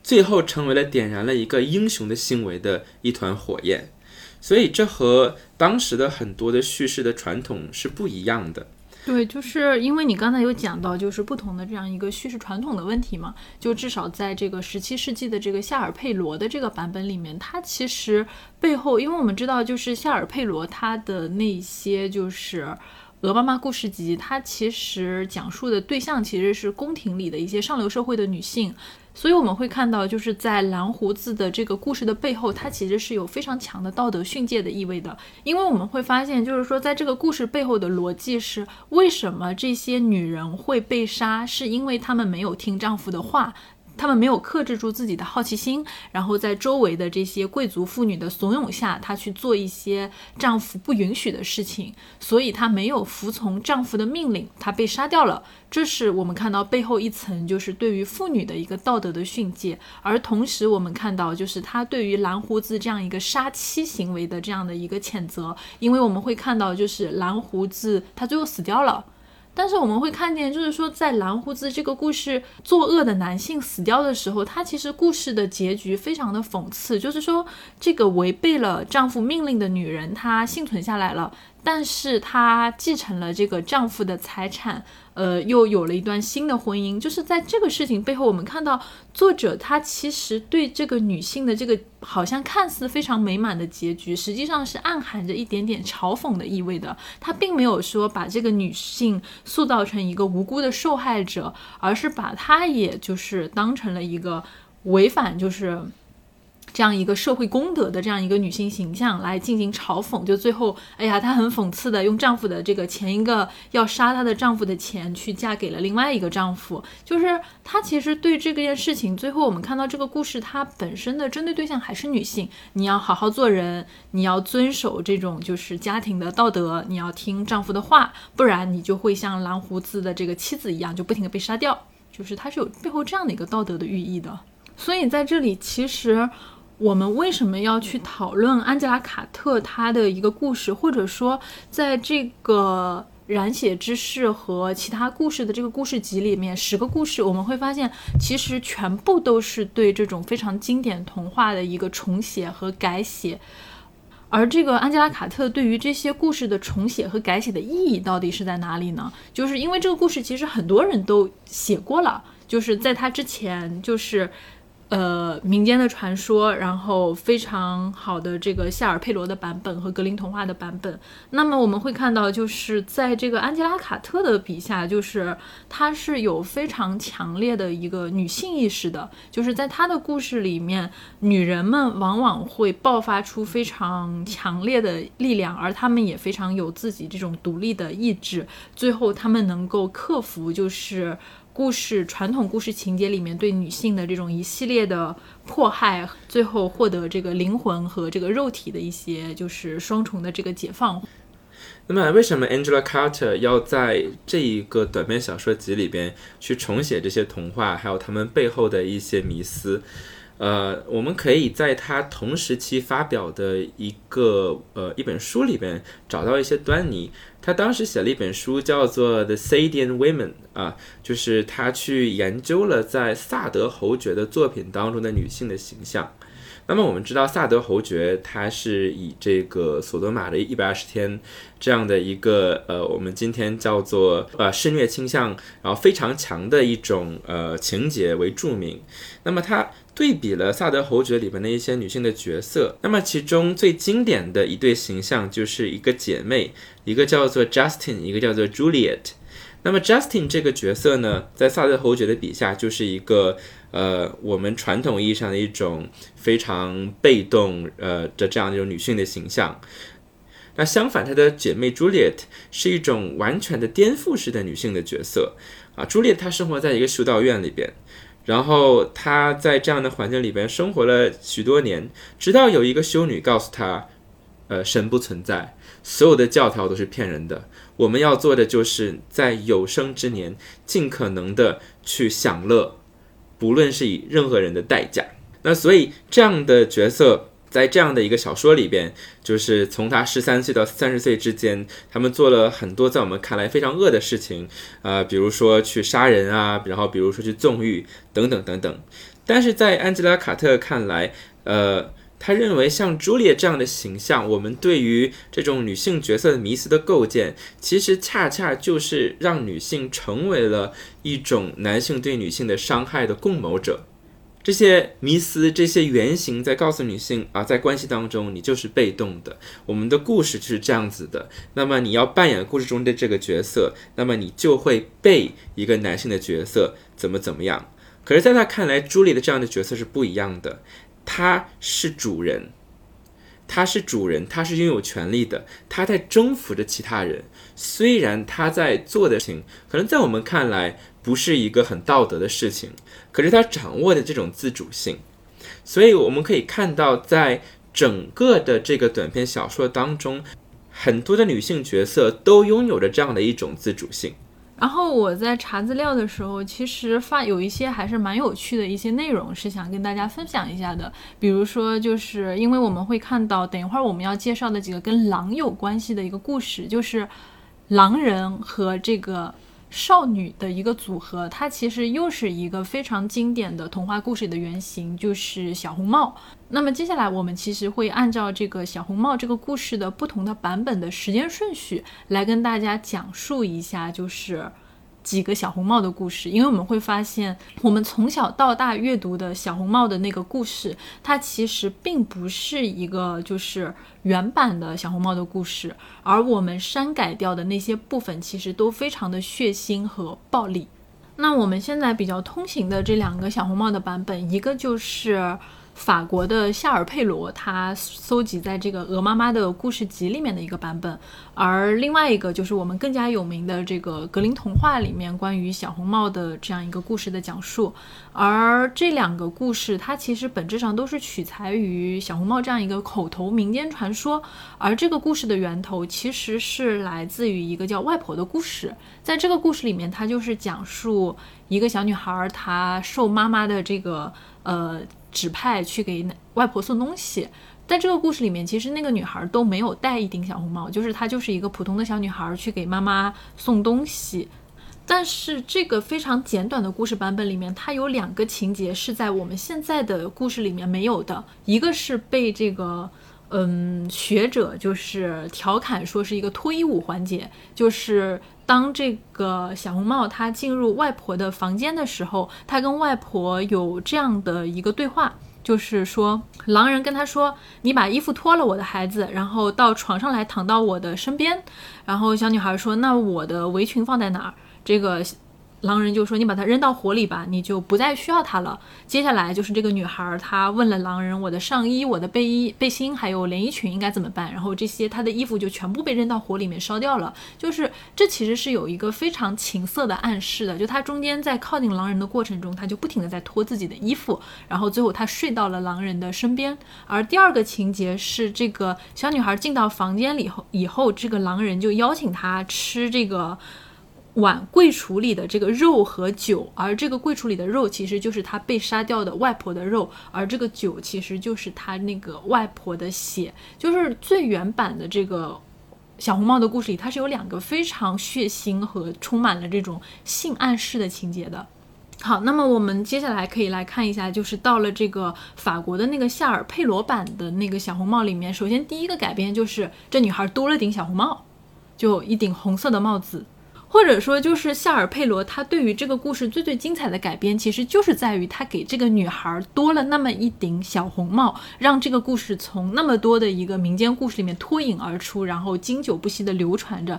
最后成为了点燃了一个英雄的行为的一团火焰。所以，这和当时的很多的叙事的传统是不一样的。对，就是因为你刚才有讲到，就是不同的这样一个叙事传统的问题嘛。就至少在这个十七世纪的这个夏尔佩罗的这个版本里面，它其实背后，因为我们知道，就是夏尔佩罗他的那些就是《鹅妈妈故事集》，它其实讲述的对象其实是宫廷里的一些上流社会的女性。所以我们会看到，就是在蓝胡子的这个故事的背后，它其实是有非常强的道德训诫的意味的。因为我们会发现，就是说，在这个故事背后的逻辑是，为什么这些女人会被杀，是因为她们没有听丈夫的话。他们没有克制住自己的好奇心，然后在周围的这些贵族妇女的怂恿下，她去做一些丈夫不允许的事情，所以她没有服从丈夫的命令，她被杀掉了。这是我们看到背后一层，就是对于妇女的一个道德的训诫。而同时，我们看到就是她对于蓝胡子这样一个杀妻行为的这样的一个谴责，因为我们会看到就是蓝胡子他最后死掉了。但是我们会看见，就是说，在蓝胡子这个故事作恶的男性死掉的时候，他其实故事的结局非常的讽刺，就是说，这个违背了丈夫命令的女人，她幸存下来了。但是她继承了这个丈夫的财产，呃，又有了一段新的婚姻。就是在这个事情背后，我们看到作者他其实对这个女性的这个好像看似非常美满的结局，实际上是暗含着一点点嘲讽的意味的。他并没有说把这个女性塑造成一个无辜的受害者，而是把她也就是当成了一个违反就是。这样一个社会公德的这样一个女性形象来进行嘲讽，就最后，哎呀，她很讽刺的用丈夫的这个前一个要杀她的丈夫的钱去嫁给了另外一个丈夫，就是她其实对这件事情，最后我们看到这个故事，它本身的针对对象还是女性，你要好好做人，你要遵守这种就是家庭的道德，你要听丈夫的话，不然你就会像蓝胡子的这个妻子一样，就不停的被杀掉，就是它是有背后这样的一个道德的寓意的，所以在这里其实。我们为什么要去讨论安吉拉·卡特她的一个故事，或者说，在这个染血之誓和其他故事的这个故事集里面，十个故事，我们会发现，其实全部都是对这种非常经典童话的一个重写和改写。而这个安吉拉·卡特对于这些故事的重写和改写的意义到底是在哪里呢？就是因为这个故事其实很多人都写过了，就是在他之前，就是。呃，民间的传说，然后非常好的这个夏尔佩罗的版本和格林童话的版本。那么我们会看到，就是在这个安吉拉·卡特的笔下，就是她是有非常强烈的一个女性意识的。就是在她的故事里面，女人们往往会爆发出非常强烈的力量，而她们也非常有自己这种独立的意志。最后，她们能够克服，就是。故事传统故事情节里面对女性的这种一系列的迫害，最后获得这个灵魂和这个肉体的一些就是双重的这个解放。那么，为什么 Angela Carter 要在这一个短篇小说集里边去重写这些童话，还有他们背后的一些迷思？呃，我们可以在他同时期发表的一个呃一本书里边找到一些端倪。他当时写了一本书，叫做《The Sadian Women》啊，就是他去研究了在萨德侯爵的作品当中的女性的形象。那么我们知道，萨德侯爵他是以这个索多玛的一百二十天这样的一个呃，我们今天叫做呃施虐倾向，然后非常强的一种呃情节为著名。那么他对比了萨德侯爵里边的一些女性的角色，那么其中最经典的一对形象就是一个姐妹，一个叫做 Justin，一个叫做 Juliet。那么 Justin 这个角色呢，在萨德侯爵的笔下就是一个。呃，我们传统意义上的一种非常被动呃的这样一种女性的形象。那相反，她的姐妹 Juliet 是一种完全的颠覆式的女性的角色啊。Juliet 她生活在一个修道院里边，然后他在这样的环境里边生活了许多年，直到有一个修女告诉他，呃，神不存在，所有的教条都是骗人的。我们要做的就是在有生之年尽可能的去享乐。不论是以任何人的代价，那所以这样的角色在这样的一个小说里边，就是从他十三岁到三十岁之间，他们做了很多在我们看来非常恶的事情，呃，比如说去杀人啊，然后比如说去纵欲等等等等。但是在安吉拉·卡特看来，呃。他认为，像朱丽叶这样的形象，我们对于这种女性角色的迷思的构建，其实恰恰就是让女性成为了一种男性对女性的伤害的共谋者。这些迷思、这些原型，在告诉女性啊，在关系当中，你就是被动的。我们的故事就是这样子的。那么，你要扮演故事中的这个角色，那么你就会被一个男性的角色怎么怎么样。可是，在他看来，朱莉的这样的角色是不一样的。他是主人，他是主人，他是拥有权利的，他在征服着其他人。虽然他在做的事情，可能在我们看来不是一个很道德的事情，可是他掌握的这种自主性。所以我们可以看到，在整个的这个短篇小说当中，很多的女性角色都拥有着这样的一种自主性。然后我在查资料的时候，其实发有一些还是蛮有趣的一些内容，是想跟大家分享一下的。比如说，就是因为我们会看到，等一会儿我们要介绍的几个跟狼有关系的一个故事，就是狼人和这个。少女的一个组合，它其实又是一个非常经典的童话故事的原型，就是小红帽。那么接下来我们其实会按照这个小红帽这个故事的不同的版本的时间顺序来跟大家讲述一下，就是。几个小红帽的故事，因为我们会发现，我们从小到大阅读的小红帽的那个故事，它其实并不是一个就是原版的小红帽的故事，而我们删改掉的那些部分，其实都非常的血腥和暴力。那我们现在比较通行的这两个小红帽的版本，一个就是。法国的夏尔佩罗，他搜集在这个《鹅妈妈的故事集》里面的一个版本，而另外一个就是我们更加有名的这个格林童话里面关于小红帽的这样一个故事的讲述。而这两个故事，它其实本质上都是取材于小红帽这样一个口头民间传说。而这个故事的源头其实是来自于一个叫外婆的故事。在这个故事里面，它就是讲述一个小女孩，她受妈妈的这个呃。指派去给外婆送东西，在这个故事里面，其实那个女孩都没有戴一顶小红帽，就是她就是一个普通的小女孩去给妈妈送东西。但是这个非常简短的故事版本里面，它有两个情节是在我们现在的故事里面没有的，一个是被这个嗯学者就是调侃说是一个脱衣舞环节，就是。当这个小红帽她进入外婆的房间的时候，她跟外婆有这样的一个对话，就是说，狼人跟她说：“你把衣服脱了，我的孩子，然后到床上来躺到我的身边。”然后小女孩说：“那我的围裙放在哪儿？”这个。狼人就说：“你把它扔到火里吧，你就不再需要它了。”接下来就是这个女孩，她问了狼人：“我的上衣、我的背衣、背心，还有连衣裙应该怎么办？”然后这些她的衣服就全部被扔到火里面烧掉了。就是这其实是有一个非常情色的暗示的，就她中间在靠近狼人的过程中，她就不停的在脱自己的衣服，然后最后她睡到了狼人的身边。而第二个情节是这个小女孩进到房间里后，以后这个狼人就邀请她吃这个。碗柜橱里的这个肉和酒，而这个柜橱里的肉其实就是他被杀掉的外婆的肉，而这个酒其实就是他那个外婆的血，就是最原版的这个小红帽的故事里，它是有两个非常血腥和充满了这种性暗示的情节的。好，那么我们接下来可以来看一下，就是到了这个法国的那个夏尔佩罗版的那个小红帽里面，首先第一个改编就是这女孩多了顶小红帽，就一顶红色的帽子。或者说，就是夏尔佩罗他对于这个故事最最精彩的改编，其实就是在于他给这个女孩多了那么一顶小红帽，让这个故事从那么多的一个民间故事里面脱颖而出，然后经久不息的流传着。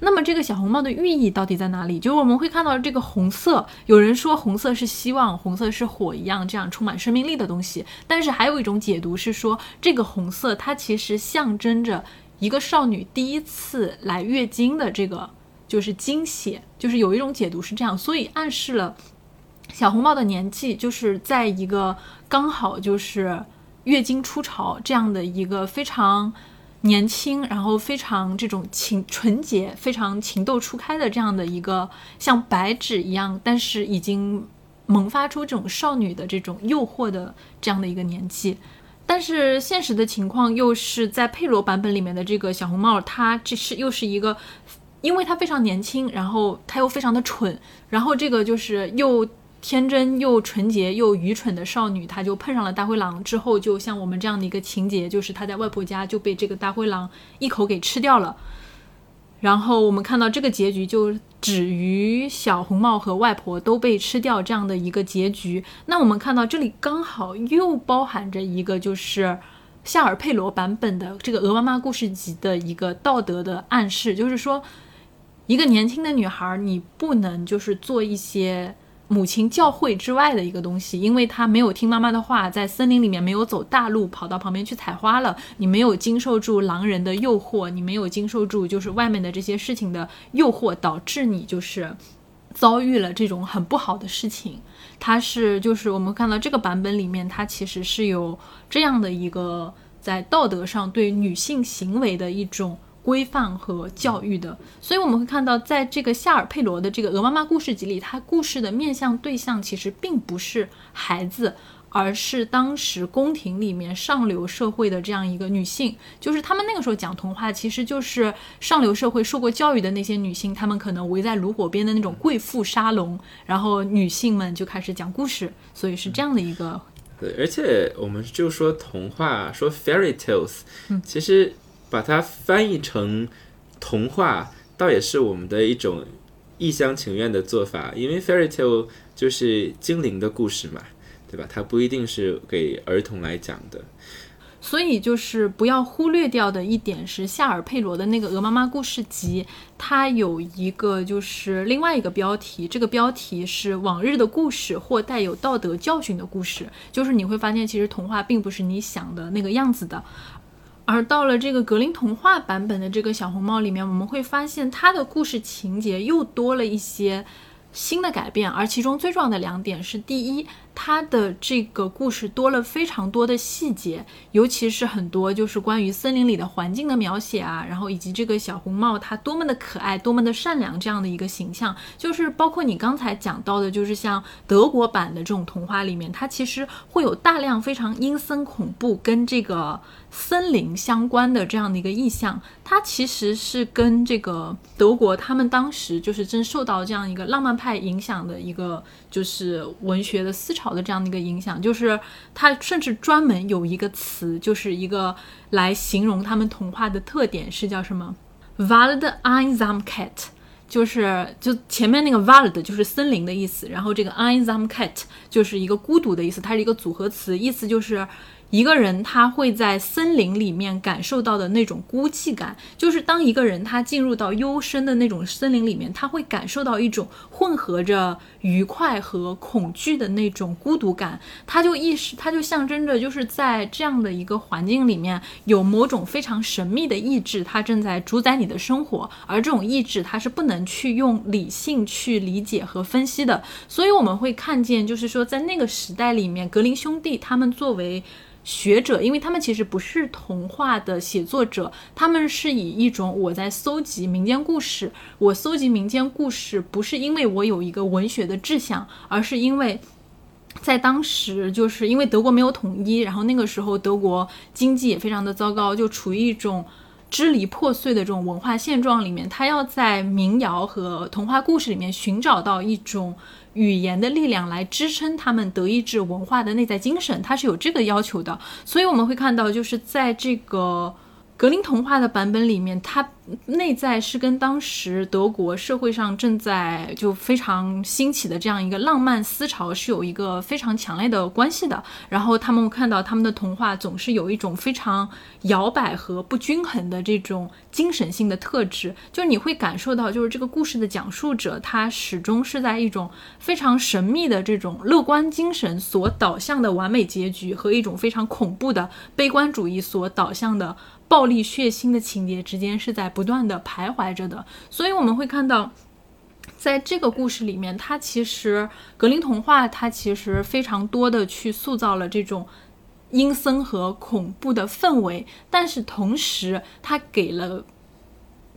那么这个小红帽的寓意到底在哪里？就是我们会看到这个红色，有人说红色是希望，红色是火一样这样充满生命力的东西。但是还有一种解读是说，这个红色它其实象征着一个少女第一次来月经的这个。就是惊血，就是有一种解读是这样，所以暗示了小红帽的年纪就是在一个刚好就是月经初潮这样的一个非常年轻，然后非常这种情纯洁、非常情窦初开的这样的一个像白纸一样，但是已经萌发出这种少女的这种诱惑的这样的一个年纪。但是现实的情况又是在佩罗版本里面的这个小红帽，它这是又是一个。因为她非常年轻，然后她又非常的蠢，然后这个就是又天真又纯洁又愚蠢的少女，她就碰上了大灰狼之后，就像我们这样的一个情节，就是她在外婆家就被这个大灰狼一口给吃掉了。然后我们看到这个结局就止于小红帽和外婆都被吃掉这样的一个结局。那我们看到这里刚好又包含着一个就是夏尔佩罗版本的这个鹅妈妈故事集的一个道德的暗示，就是说。一个年轻的女孩，你不能就是做一些母亲教诲之外的一个东西，因为她没有听妈妈的话，在森林里面没有走大路，跑到旁边去采花了。你没有经受住狼人的诱惑，你没有经受住就是外面的这些事情的诱惑，导致你就是遭遇了这种很不好的事情。它是就是我们看到这个版本里面，它其实是有这样的一个在道德上对女性行为的一种。规范和教育的，所以我们会看到，在这个夏尔佩罗的这个《鹅妈妈故事集》里，它故事的面向对象其实并不是孩子，而是当时宫廷里面上流社会的这样一个女性。就是他们那个时候讲童话，其实就是上流社会受过教育的那些女性，她们可能围在炉火边的那种贵妇沙龙，然后女性们就开始讲故事，所以是这样的一个。对，而且我们就说童话，说 fairy tales，嗯，其实。把它翻译成童话，倒也是我们的一种一厢情愿的做法，因为 fairy tale 就是精灵的故事嘛，对吧？它不一定是给儿童来讲的。所以就是不要忽略掉的一点是，夏尔佩罗的那个《鹅妈妈故事集》，它有一个就是另外一个标题，这个标题是“往日的故事或带有道德教训的故事”，就是你会发现，其实童话并不是你想的那个样子的。而到了这个格林童话版本的这个小红帽里面，我们会发现它的故事情节又多了一些新的改变，而其中最重要的两点是：第一。它的这个故事多了非常多的细节，尤其是很多就是关于森林里的环境的描写啊，然后以及这个小红帽它多么的可爱，多么的善良这样的一个形象，就是包括你刚才讲到的，就是像德国版的这种童话里面，它其实会有大量非常阴森恐怖跟这个森林相关的这样的一个意象，它其实是跟这个德国他们当时就是真受到这样一个浪漫派影响的一个就是文学的思潮。的，这样的一个影响，就是它甚至专门有一个词，就是一个来形容他们童话的特点，是叫什么？Vald Einsamkeit，就是就前面那个 Vald 就是森林的意思，然后这个 Einsamkeit 就是一个孤独的意思，它是一个组合词，意思就是。一个人他会在森林里面感受到的那种孤寂感，就是当一个人他进入到幽深的那种森林里面，他会感受到一种混合着愉快和恐惧的那种孤独感。它就意识，它就象征着，就是在这样的一个环境里面，有某种非常神秘的意志，它正在主宰你的生活，而这种意志它是不能去用理性去理解和分析的。所以我们会看见，就是说在那个时代里面，格林兄弟他们作为学者，因为他们其实不是童话的写作者，他们是以一种我在搜集民间故事，我搜集民间故事不是因为我有一个文学的志向，而是因为。在当时，就是因为德国没有统一，然后那个时候德国经济也非常的糟糕，就处于一种支离破碎的这种文化现状里面。他要在民谣和童话故事里面寻找到一种语言的力量来支撑他们德意志文化的内在精神，他是有这个要求的。所以我们会看到，就是在这个。格林童话的版本里面，它内在是跟当时德国社会上正在就非常兴起的这样一个浪漫思潮是有一个非常强烈的关系的。然后他们看到他们的童话总是有一种非常摇摆和不均衡的这种精神性的特质，就你会感受到，就是这个故事的讲述者他始终是在一种非常神秘的这种乐观精神所导向的完美结局和一种非常恐怖的悲观主义所导向的。暴力血腥的情节之间是在不断的徘徊着的，所以我们会看到，在这个故事里面，它其实格林童话它其实非常多的去塑造了这种阴森和恐怖的氛围，但是同时它给了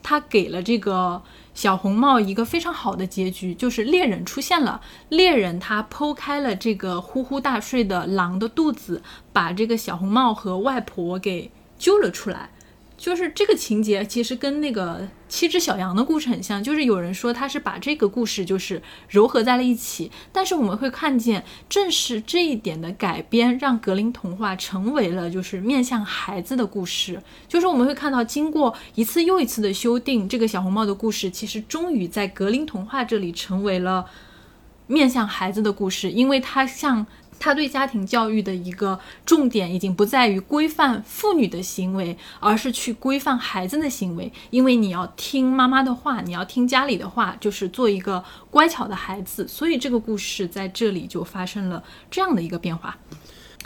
它给了这个小红帽一个非常好的结局，就是猎人出现了，猎人他剖开了这个呼呼大睡的狼的肚子，把这个小红帽和外婆给。揪了出来，就是这个情节其实跟那个七只小羊的故事很像，就是有人说他是把这个故事就是糅合在了一起，但是我们会看见，正是这一点的改编，让格林童话成为了就是面向孩子的故事，就是我们会看到，经过一次又一次的修订，这个小红帽的故事其实终于在格林童话这里成为了面向孩子的故事，因为它像。他对家庭教育的一个重点已经不在于规范妇女的行为，而是去规范孩子的行为。因为你要听妈妈的话，你要听家里的话，就是做一个乖巧的孩子。所以这个故事在这里就发生了这样的一个变化。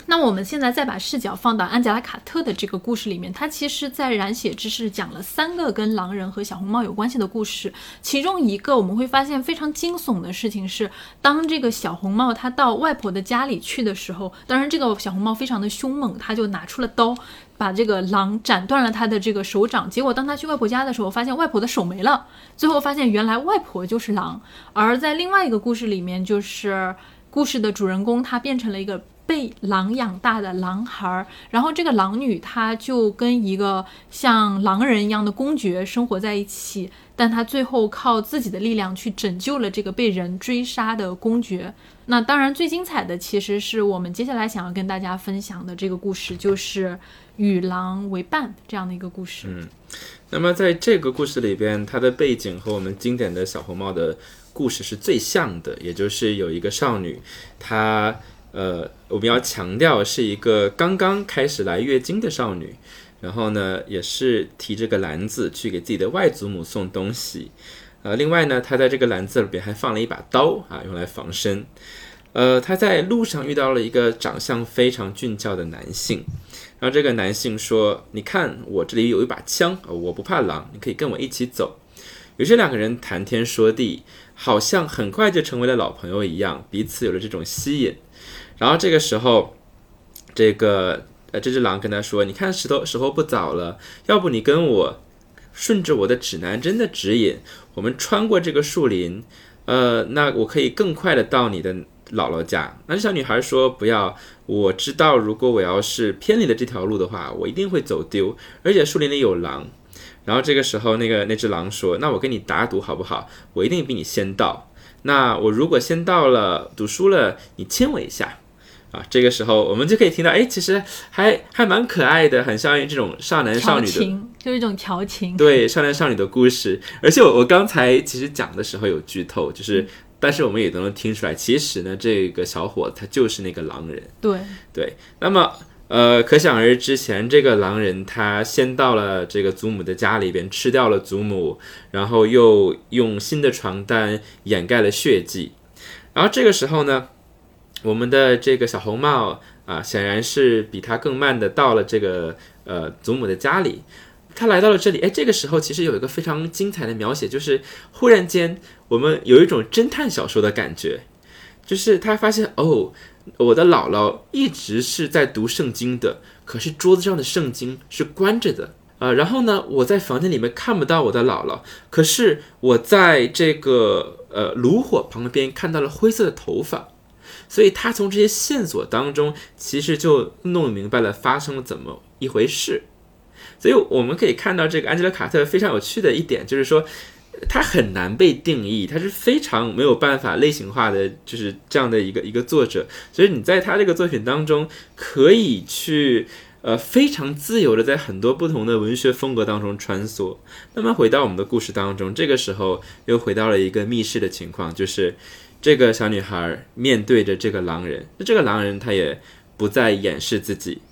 那我们现在再把视角放到安吉拉·卡特的这个故事里面，他其实在染血之是讲了三个跟狼人和小红帽有关系的故事。其中一个我们会发现非常惊悚的事情是，当这个小红帽他到外婆的家里去的时候，当然这个小红帽非常的凶猛，他就拿出了刀，把这个狼斩断了他的这个手掌。结果当他去外婆家的时候，发现外婆的手没了，最后发现原来外婆就是狼。而在另外一个故事里面，就是故事的主人公他变成了一个。被狼养大的狼孩儿，然后这个狼女她就跟一个像狼人一样的公爵生活在一起，但她最后靠自己的力量去拯救了这个被人追杀的公爵。那当然最精彩的其实是我们接下来想要跟大家分享的这个故事，就是与狼为伴这样的一个故事。嗯，那么在这个故事里边，它的背景和我们经典的小红帽的故事是最像的，也就是有一个少女，她。呃，我们要强调是一个刚刚开始来月经的少女，然后呢，也是提着个篮子去给自己的外祖母送东西。呃，另外呢，她在这个篮子里边还放了一把刀啊，用来防身。呃，她在路上遇到了一个长相非常俊俏的男性，然后这个男性说：“你看，我这里有一把枪，我不怕狼，你可以跟我一起走。”于是两个人谈天说地，好像很快就成为了老朋友一样，彼此有了这种吸引。然后这个时候，这个呃，这只狼跟他说：“你看石头时候不早了，要不你跟我顺着我的指南针的指引，我们穿过这个树林，呃，那我可以更快的到你的姥姥家。”那小女孩说：“不要，我知道如果我要是偏离了这条路的话，我一定会走丢，而且树林里有狼。”然后这个时候，那个那只狼说：“那我跟你打赌好不好？我一定比你先到。那我如果先到了，赌输了，你亲我一下。”啊，这个时候我们就可以听到，哎，其实还还蛮可爱的，很像这种少男少女的，就是一种调情，对少男少女的故事。而且我我刚才其实讲的时候有剧透，就是，但是我们也都能听出来，其实呢，这个小伙他就是那个狼人。对对，那么呃，可想而知，前这个狼人他先到了这个祖母的家里边，吃掉了祖母，然后又用新的床单掩盖了血迹，然后这个时候呢。我们的这个小红帽啊，显然是比他更慢的到了这个呃祖母的家里。他来到了这里，哎，这个时候其实有一个非常精彩的描写，就是忽然间我们有一种侦探小说的感觉，就是他发现哦，我的姥姥一直是在读圣经的，可是桌子上的圣经是关着的啊、然后呢，我在房间里面看不到我的姥姥，可是我在这个呃炉火旁边看到了灰色的头发。所以他从这些线索当中，其实就弄明白了发生了怎么一回事。所以我们可以看到，这个安吉拉·卡特非常有趣的一点，就是说，他很难被定义，他是非常没有办法类型化的，就是这样的一个一个作者。所以你在他这个作品当中，可以去呃非常自由的在很多不同的文学风格当中穿梭。那么回到我们的故事当中，这个时候又回到了一个密室的情况，就是这个小女孩面对着这个狼人，那这个狼人他也不再掩饰自己。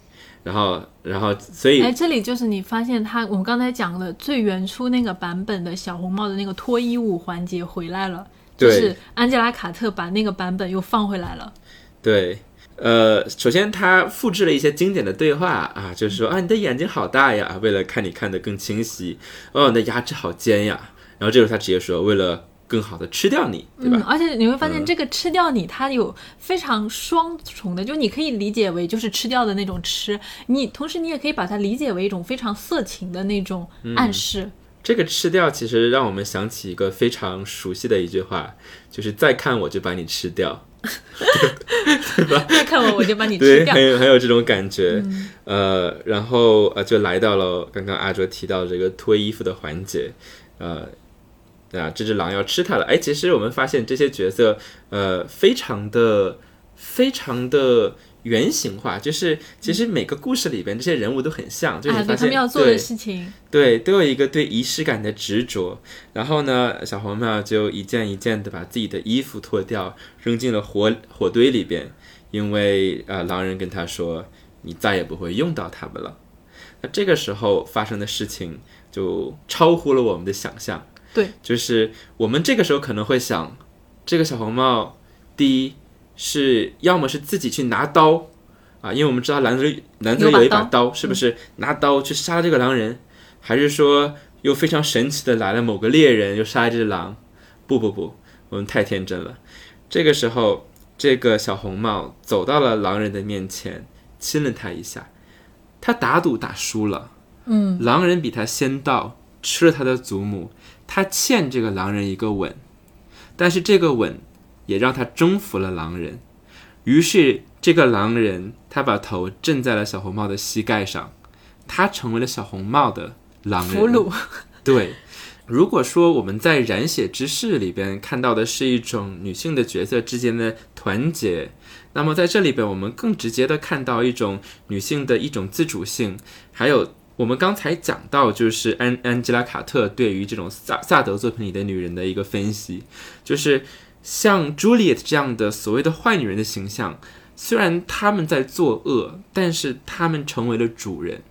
然后，然后，所以哎，这里就是你发现他，我们刚才讲的最原初那个版本的小红帽的那个脱衣舞环节回来了，就是安吉拉·卡特把那个版本又放回来了。对，呃，首先他复制了一些经典的对话啊，就是说啊，你的眼睛好大呀，为了看你看得更清晰；哦，你的牙齿好尖呀。然后这时候他直接说，为了更好的吃掉你，对吧？嗯，而且你会发现这个吃掉你，它有非常双重的，就你可以理解为就是吃掉的那种吃，你同时你也可以把它理解为一种非常色情的那种暗示。这个吃掉其实让我们想起一个非常熟悉的一句话，就是再看我就把你吃掉。再看我我就把你吃 对，掉很。有很有这种感觉。呃，然后呃，就来到了刚刚阿卓提到这个脱衣服的环节。呃，啊，这只狼要吃它了。哎，其实我们发现这些角色，呃，非常的非常的原型化，就是其实每个故事里边这些人物都很像，就是他们要做的事情，对，都有一个对仪式感的执着。然后呢，小红帽就一件一件的把自己的衣服脱掉，扔进了火火堆里边，因为呃，狼人跟他说，你再也不会用到它们了。那这个时候发生的事情就超乎了我们的想象。对，就是我们这个时候可能会想，这个小红帽，第一是要么是自己去拿刀啊，因为我们知道篮子里篮子里有一把刀刀，是不是拿刀去杀这个狼人，还是说又非常神奇的来了某个猎人又杀一只狼？不不不，我们太天真了。这个时候，这个小红帽走到了狼人的面前，亲了他一下。他打赌打输了，嗯，狼人比他先到，吃了他的祖母，他欠这个狼人一个吻，但是这个吻也让他征服了狼人。于是这个狼人他把头枕在了小红帽的膝盖上，他成为了小红帽的狼人。俘虏。对，如果说我们在《染血之誓》里边看到的是一种女性的角色之间的团结，那么在这里边我们更直接的看到一种女性的一种自主性，还有我们刚才讲到就是安安吉拉卡特对于这种萨萨德作品里的女人的一个分析，就是像朱丽叶这样的所谓的坏女人的形象，虽然她们在作恶，但是她们成为了主人。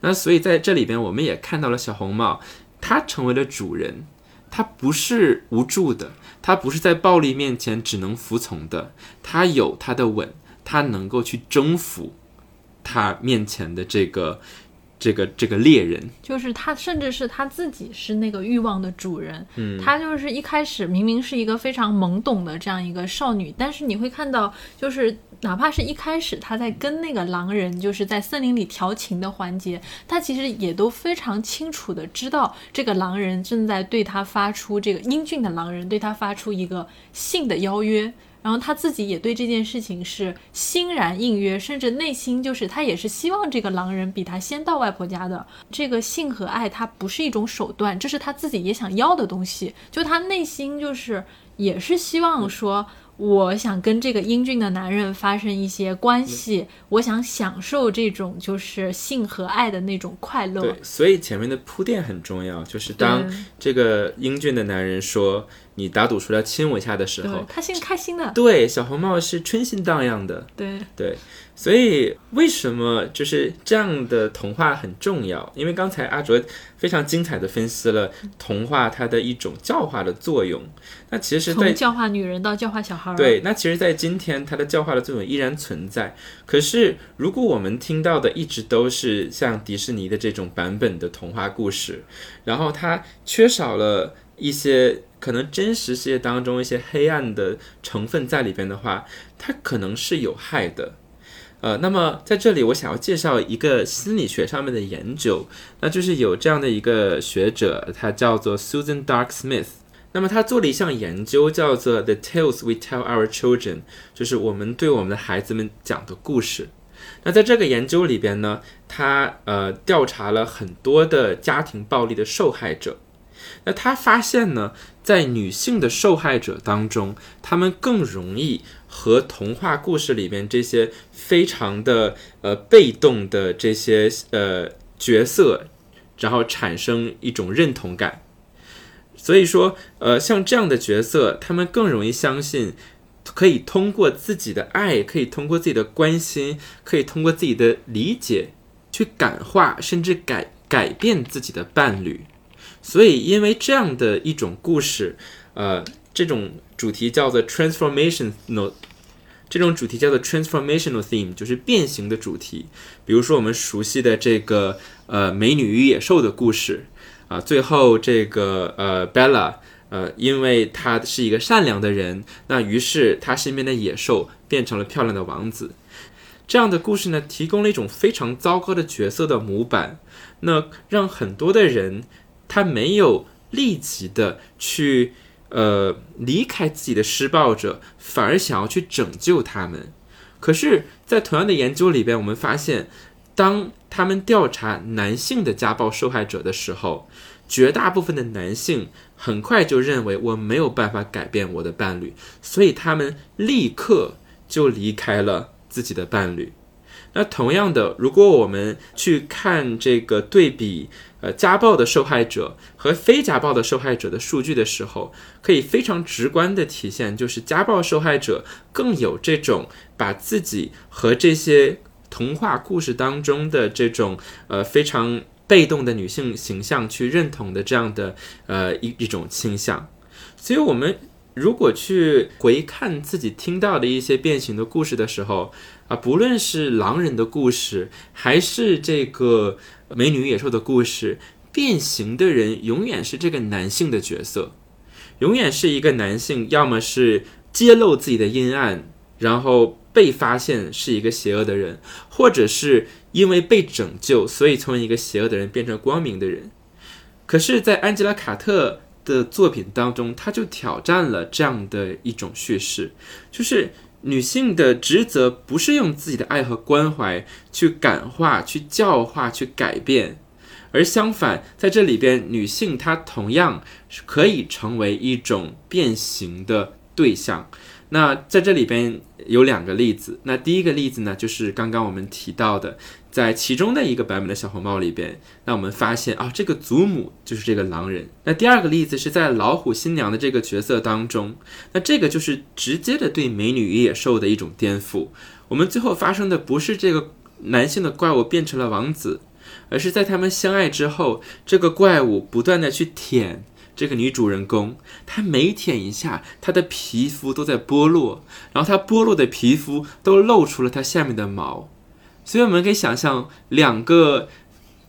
那所以在这里边，我们也看到了小红帽，她成为了主人，她不是无助的，她不是在暴力面前只能服从的，她有她的吻，她能够去征服她面前的这个这个这个猎人。就是他，甚至是他自己是那个欲望的主人。嗯，他就是一开始明明是一个非常懵懂的这样一个少女，但是你会看到，就是哪怕是一开始他在跟那个狼人就是在森林里调情的环节，他其实也都非常清楚的知道这个狼人正在对他发出这个英俊的狼人对他发出一个性的邀约。然后他自己也对这件事情是欣然应约，甚至内心就是他也是希望这个狼人比他先到外婆家的。这个性和爱，它不是一种手段，这是他自己也想要的东西。就他内心就是也是希望说，我想跟这个英俊的男人发生一些关系，我想享受这种就是性和爱的那种快乐。对，所以前面的铺垫很重要，就是当这个英俊的男人说你打赌出来亲我一下的时候，他心里开心的，对小红帽是春心荡漾的。对。对，所以为什么就是这样的童话很重要？因为刚才阿卓非常精彩的分析了童话它的一种教化的作用。那其实在从教化女人到教化小孩儿，对，那其实，在今天它的教化的作用依然存在。可是，如果我们听到的一直都是像迪士尼的这种版本的童话故事，然后它缺少了一些可能真实世界当中一些黑暗的成分在里边的话，它可能是有害的。呃，那么在这里我想要介绍一个心理学上面的研究，那就是有这样的一个学者，他叫做 Susan Dark Smith。那么他做了一项研究，叫做 The Tales We Tell Our Children，就是我们对我们的孩子们讲的故事。那在这个研究里边呢，他呃调查了很多的家庭暴力的受害者。那他发现呢，在女性的受害者当中，她们更容易和童话故事里面这些非常的呃被动的这些呃角色，然后产生一种认同感。所以说，呃，像这样的角色，他们更容易相信，可以通过自己的爱，可以通过自己的关心，可以通过自己的理解，去感化甚至改改变自己的伴侣。所以，因为这样的一种故事，呃，这种主题叫做 transformational，这种主题叫做 transformational theme，就是变形的主题。比如说，我们熟悉的这个呃《美女与野兽》的故事。啊，最后这个呃，Bella，呃，因为他是一个善良的人，那于是他身边的野兽变成了漂亮的王子。这样的故事呢，提供了一种非常糟糕的角色的模板，那让很多的人他没有立即的去呃离开自己的施暴者，反而想要去拯救他们。可是，在同样的研究里边，我们发现。当他们调查男性的家暴受害者的时候，绝大部分的男性很快就认为我没有办法改变我的伴侣，所以他们立刻就离开了自己的伴侣。那同样的，如果我们去看这个对比，呃，家暴的受害者和非家暴的受害者的数据的时候，可以非常直观的体现，就是家暴受害者更有这种把自己和这些。童话故事当中的这种呃非常被动的女性形象去认同的这样的呃一一种倾向，所以我们如果去回看自己听到的一些变形的故事的时候啊，不论是狼人的故事，还是这个美女野兽的故事，变形的人永远是这个男性的角色，永远是一个男性，要么是揭露自己的阴暗，然后。被发现是一个邪恶的人，或者是因为被拯救，所以从一个邪恶的人变成光明的人。可是，在安吉拉·卡特的作品当中，他就挑战了这样的一种叙事，就是女性的职责不是用自己的爱和关怀去感化、去教化、去改变，而相反，在这里边，女性她同样是可以成为一种变形的对象。那在这里边有两个例子。那第一个例子呢，就是刚刚我们提到的，在其中的一个版本的小红帽里边，那我们发现啊，这个祖母就是这个狼人。那第二个例子是在老虎新娘的这个角色当中，那这个就是直接的对美女与野兽的一种颠覆。我们最后发生的不是这个男性的怪物变成了王子，而是在他们相爱之后，这个怪物不断的去舔。这个女主人公，她每舔一下，她的皮肤都在剥落，然后她剥落的皮肤都露出了她下面的毛，所以我们可以想象两个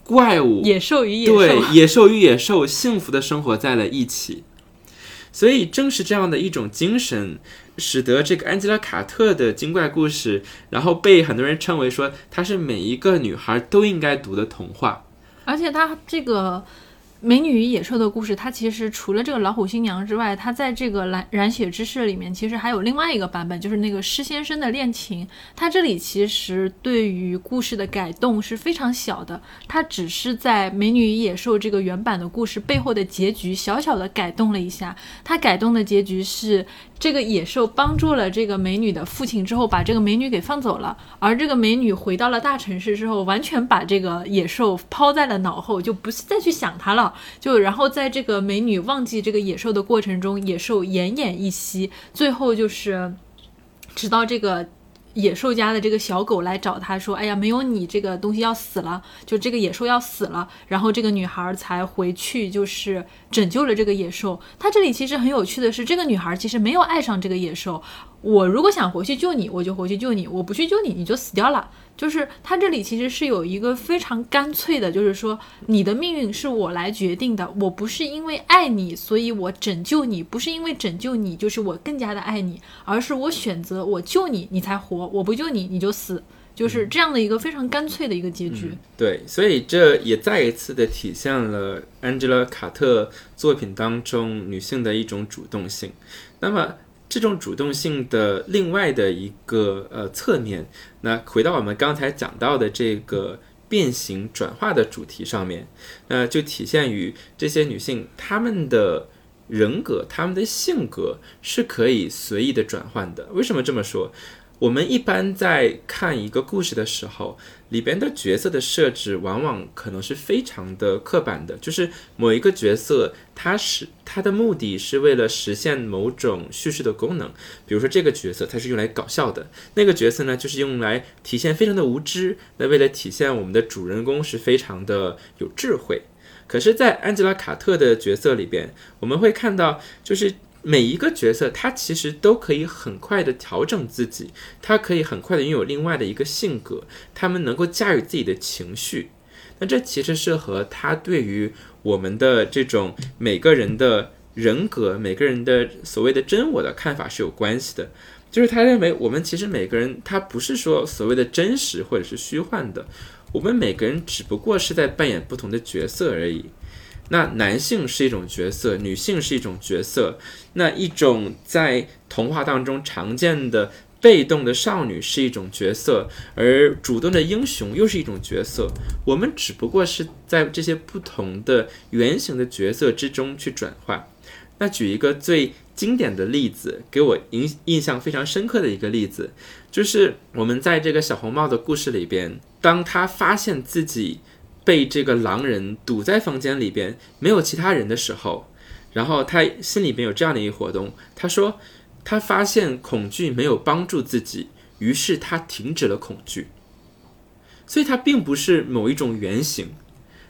怪物，野兽与野兽，对，野兽与野兽幸福的生活在了一起。所以正是这样的一种精神，使得这个安吉拉·卡特的精怪故事，然后被很多人称为说它是每一个女孩都应该读的童话，而且它这个。美女与野兽的故事，它其实除了这个老虎新娘之外，它在这个蓝染血之誓里面，其实还有另外一个版本，就是那个施先生的恋情。它这里其实对于故事的改动是非常小的，它只是在美女与野兽这个原版的故事背后的结局小小的改动了一下。它改动的结局是。这个野兽帮助了这个美女的父亲之后，把这个美女给放走了。而这个美女回到了大城市之后，完全把这个野兽抛在了脑后，就不再去想它了。就然后在这个美女忘记这个野兽的过程中，野兽奄奄一息。最后就是，直到这个。野兽家的这个小狗来找他说：“哎呀，没有你这个东西要死了，就这个野兽要死了。”然后这个女孩才回去，就是拯救了这个野兽。她这里其实很有趣的是，这个女孩其实没有爱上这个野兽。我如果想回去救你，我就回去救你；我不去救你，你就死掉了。就是他这里其实是有一个非常干脆的，就是说你的命运是我来决定的，我不是因为爱你，所以我拯救你，不是因为拯救你，就是我更加的爱你，而是我选择我救你，你才活，我不救你，你就死。就是这样的一个非常干脆的一个结局。对，所以这也再一次的体现了安吉拉·卡特作品当中女性的一种主动性。那么，这种主动性的另外的一个呃侧面，那回到我们刚才讲到的这个变形转化的主题上面，那就体现于这些女性她们的人格、她们的性格是可以随意的转换的。为什么这么说？我们一般在看一个故事的时候，里边的角色的设置往往可能是非常的刻板的，就是某一个角色，他是他的目的是为了实现某种叙事的功能。比如说这个角色，他是用来搞笑的；那个角色呢，就是用来体现非常的无知。那为了体现我们的主人公是非常的有智慧。可是，在安吉拉·卡特的角色里边，我们会看到，就是。每一个角色，他其实都可以很快的调整自己，他可以很快的拥有另外的一个性格，他们能够驾驭自己的情绪。那这其实是和他对于我们的这种每个人的人格、每个人的所谓的真我的看法是有关系的。就是他认为我们其实每个人，他不是说所谓的真实或者是虚幻的，我们每个人只不过是在扮演不同的角色而已。那男性是一种角色，女性是一种角色。那一种在童话当中常见的被动的少女是一种角色，而主动的英雄又是一种角色。我们只不过是在这些不同的原型的角色之中去转换。那举一个最经典的例子，给我印印象非常深刻的一个例子，就是我们在这个小红帽的故事里边，当他发现自己。被这个狼人堵在房间里边，没有其他人的时候，然后他心里边有这样的一个活动，他说他发现恐惧没有帮助自己，于是他停止了恐惧。所以，他并不是某一种原型，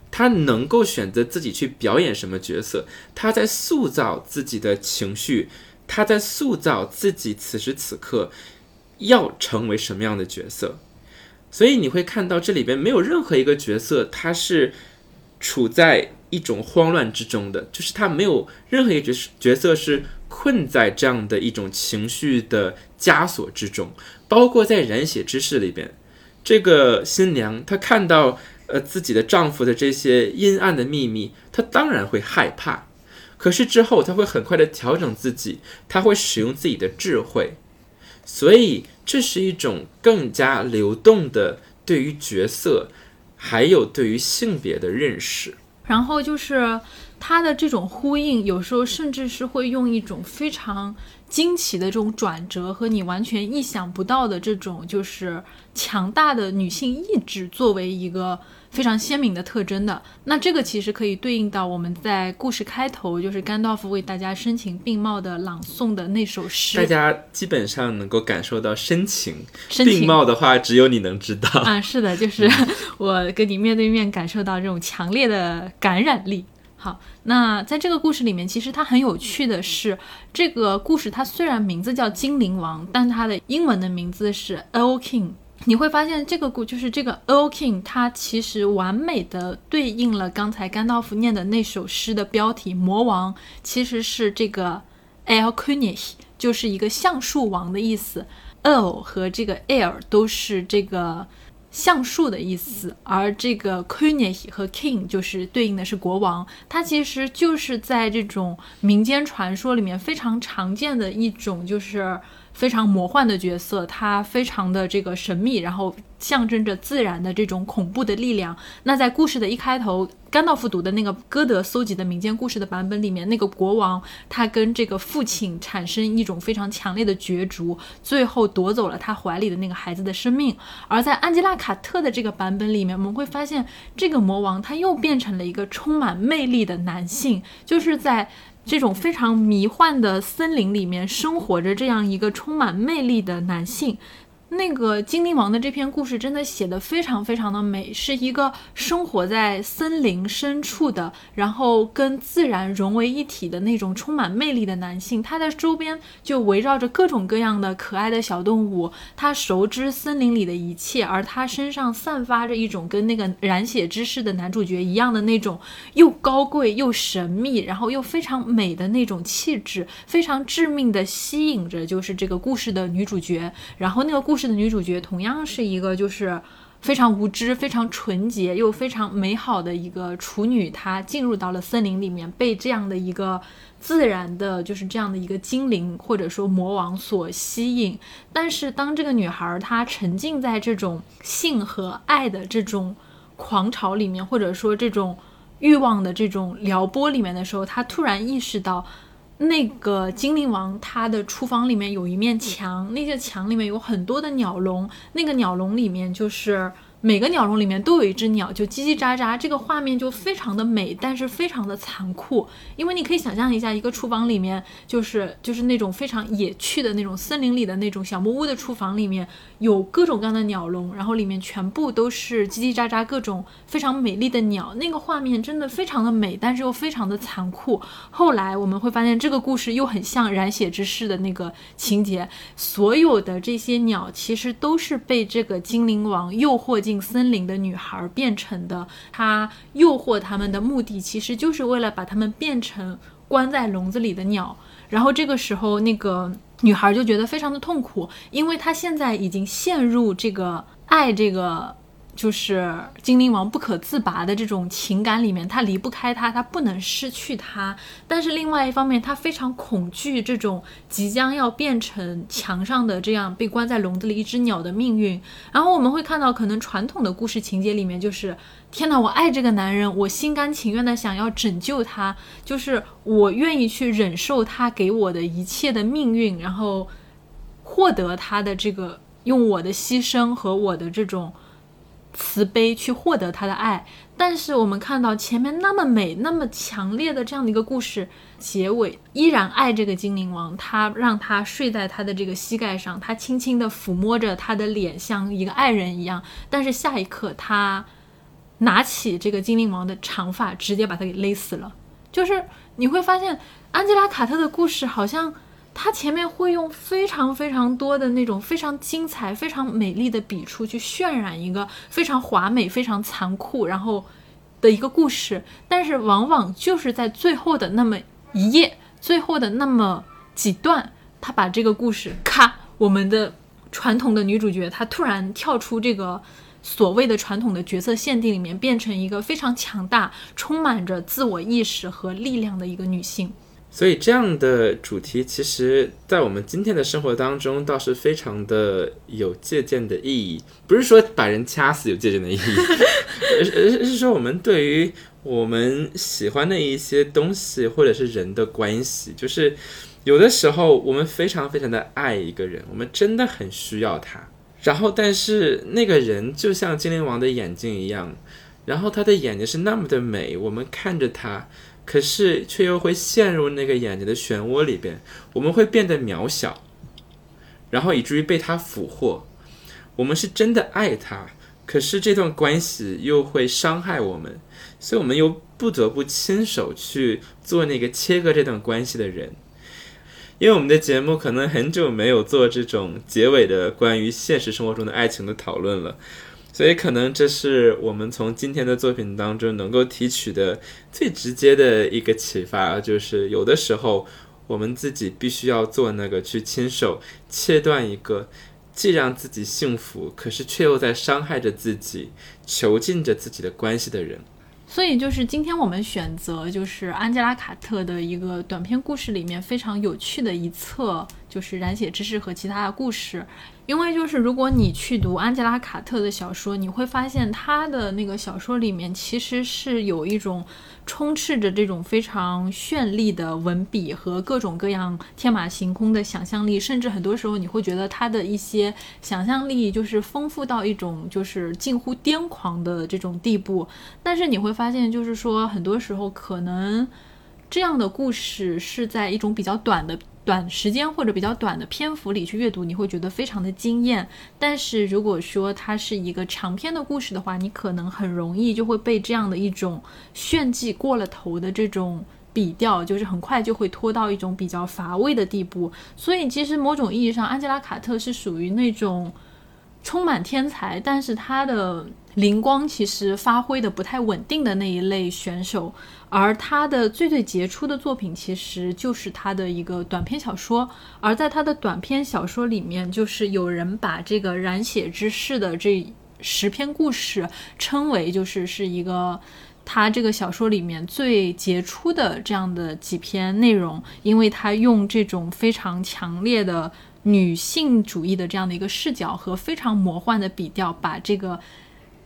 他能够选择自己去表演什么角色，他在塑造自己的情绪，他在塑造自己此时此刻要成为什么样的角色。所以你会看到这里边没有任何一个角色，他是处在一种慌乱之中的，就是他没有任何一个角角色是困在这样的一种情绪的枷锁之中。包括在染血之事里边，这个新娘她看到呃自己的丈夫的这些阴暗的秘密，她当然会害怕，可是之后她会很快的调整自己，她会使用自己的智慧，所以。这是一种更加流动的对于角色，还有对于性别的认识。然后就是它的这种呼应，有时候甚至是会用一种非常惊奇的这种转折，和你完全意想不到的这种就是强大的女性意志作为一个。非常鲜明的特征的，那这个其实可以对应到我们在故事开头，就是甘道夫为大家深情并茂的朗诵的那首诗。大家基本上能够感受到深情，并茂的话只有你能知道啊。是的，就是 我跟你面对面感受到这种强烈的感染力。好，那在这个故事里面，其实它很有趣的是，这个故事它虽然名字叫精灵王，但它的英文的名字是 El King。你会发现，这个故就是这个 El King，它其实完美的对应了刚才甘道夫念的那首诗的标题“魔王”，其实是这个 El König，就是一个橡树王的意思。El 和这个 Air 都是这个橡树的意思，而这个 König 和 King 就是对应的是国王。它其实就是在这种民间传说里面非常常见的一种，就是。非常魔幻的角色，他非常的这个神秘，然后象征着自然的这种恐怖的力量。那在故事的一开头，甘道夫读的那个歌德搜集的民间故事的版本里面，那个国王他跟这个父亲产生一种非常强烈的角逐，最后夺走了他怀里的那个孩子的生命。而在安吉拉·卡特的这个版本里面，我们会发现这个魔王他又变成了一个充满魅力的男性，就是在。这种非常迷幻的森林里面生活着这样一个充满魅力的男性，那个精灵王的这篇故事真的写的非常非常的美，是一个生活在森林深处的，然后跟自然融为一体的那种充满魅力的男性。他的周边就围绕着各种各样的可爱的小动物，他熟知森林里的一切，而他身上散发着一种跟那个染血之士的男主角一样的那种又高贵又神秘，然后又非常美的那种气质，非常致命的吸引着就是这个故事的女主角。然后那个故事的女主角同样是一个就是非常无知、非常纯洁又非常美好的一个处女，她进入到了森林里面，被这样的一个自然的，就是这样的一个精灵或者说魔王所吸引。但是当这个女孩她沉浸在这种性和爱的这种狂潮里面，或者说这种欲望的这种撩拨里面的时候，她突然意识到。那个精灵王他的厨房里面有一面墙，那些墙里面有很多的鸟笼，那个鸟笼里面就是。每个鸟笼里面都有一只鸟，就叽叽喳喳，这个画面就非常的美，但是非常的残酷。因为你可以想象一下，一个厨房里面，就是就是那种非常野趣的那种森林里的那种小木屋的厨房里面，有各种各样的鸟笼，然后里面全部都是叽叽喳喳各种非常美丽的鸟，那个画面真的非常的美，但是又非常的残酷。后来我们会发现，这个故事又很像染血之誓的那个情节，所有的这些鸟其实都是被这个精灵王诱惑。进森林的女孩变成的，她诱惑他们的目的其实就是为了把他们变成关在笼子里的鸟。然后这个时候，那个女孩就觉得非常的痛苦，因为她现在已经陷入这个爱这个。就是精灵王不可自拔的这种情感里面，他离不开他，他不能失去他。但是另外一方面，他非常恐惧这种即将要变成墙上的这样被关在笼子里一只鸟的命运。然后我们会看到，可能传统的故事情节里面就是：天哪，我爱这个男人，我心甘情愿的想要拯救他，就是我愿意去忍受他给我的一切的命运，然后获得他的这个用我的牺牲和我的这种。慈悲去获得他的爱，但是我们看到前面那么美、那么强烈的这样的一个故事，结尾依然爱这个精灵王，他让他睡在他的这个膝盖上，他轻轻地抚摸着他的脸，像一个爱人一样。但是下一刻，他拿起这个精灵王的长发，直接把他给勒死了。就是你会发现，安吉拉·卡特的故事好像。他前面会用非常非常多的那种非常精彩、非常美丽的笔触去渲染一个非常华美、非常残酷，然后的一个故事，但是往往就是在最后的那么一页、最后的那么几段，他把这个故事咔，我们的传统的女主角她突然跳出这个所谓的传统的角色限定里面，变成一个非常强大、充满着自我意识和力量的一个女性。所以这样的主题，其实，在我们今天的生活当中，倒是非常的有借鉴的意义。不是说把人掐死有借鉴的意义，而是是说我们对于我们喜欢的一些东西或者是人的关系，就是有的时候我们非常非常的爱一个人，我们真的很需要他。然后，但是那个人就像精灵王的眼睛一样，然后他的眼睛是那么的美，我们看着他。可是却又会陷入那个眼睛的漩涡里边，我们会变得渺小，然后以至于被他俘获。我们是真的爱他，可是这段关系又会伤害我们，所以我们又不得不亲手去做那个切割这段关系的人。因为我们的节目可能很久没有做这种结尾的关于现实生活中的爱情的讨论了。所以，可能这是我们从今天的作品当中能够提取的最直接的一个启发，就是有的时候我们自己必须要做那个去亲手切断一个既让自己幸福，可是却又在伤害着自己、囚禁着自己的关系的人。所以，就是今天我们选择就是安吉拉·卡特的一个短篇故事里面非常有趣的一册，就是《染血之士》和其他的故事。因为就是如果你去读安吉拉·卡特的小说，你会发现他的那个小说里面其实是有一种充斥着这种非常绚丽的文笔和各种各样天马行空的想象力，甚至很多时候你会觉得他的一些想象力就是丰富到一种就是近乎癫狂的这种地步。但是你会发现，就是说很多时候可能这样的故事是在一种比较短的。短时间或者比较短的篇幅里去阅读，你会觉得非常的惊艳。但是如果说它是一个长篇的故事的话，你可能很容易就会被这样的一种炫技过了头的这种笔调，就是很快就会拖到一种比较乏味的地步。所以其实某种意义上，安吉拉·卡特是属于那种。充满天才，但是他的灵光其实发挥的不太稳定的那一类选手，而他的最最杰出的作品其实就是他的一个短篇小说，而在他的短篇小说里面，就是有人把这个染血之士的这十篇故事称为就是是一个他这个小说里面最杰出的这样的几篇内容，因为他用这种非常强烈的。女性主义的这样的一个视角和非常魔幻的笔调，把这个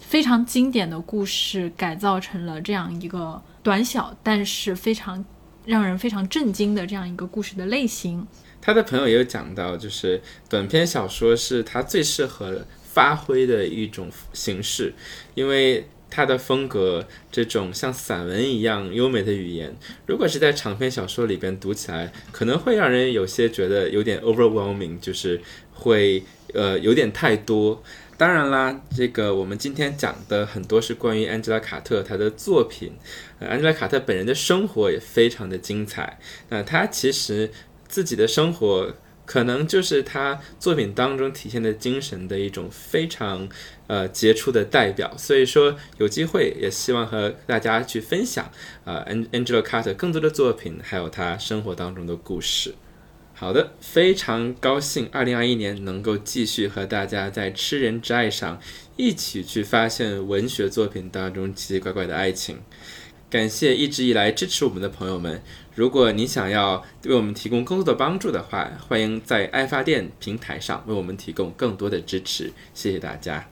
非常经典的故事改造成了这样一个短小但是非常让人非常震惊的这样一个故事的类型。他的朋友也有讲到，就是短篇小说是他最适合发挥的一种形式，因为。他的风格，这种像散文一样优美的语言，如果是在长篇小说里边读起来，可能会让人有些觉得有点 overwhelming，就是会呃有点太多。当然啦，这个我们今天讲的很多是关于安吉拉·卡特她的作品，安吉拉·卡特本人的生活也非常的精彩。那她其实自己的生活。可能就是他作品当中体现的精神的一种非常呃杰出的代表，所以说有机会也希望和大家去分享啊，Angela Carter 更多的作品，还有他生活当中的故事。好的，非常高兴二零二一年能够继续和大家在吃人之爱上一起去发现文学作品当中奇奇怪怪的爱情。感谢一直以来支持我们的朋友们。如果你想要为我们提供更多的帮助的话，欢迎在爱发电平台上为我们提供更多的支持。谢谢大家。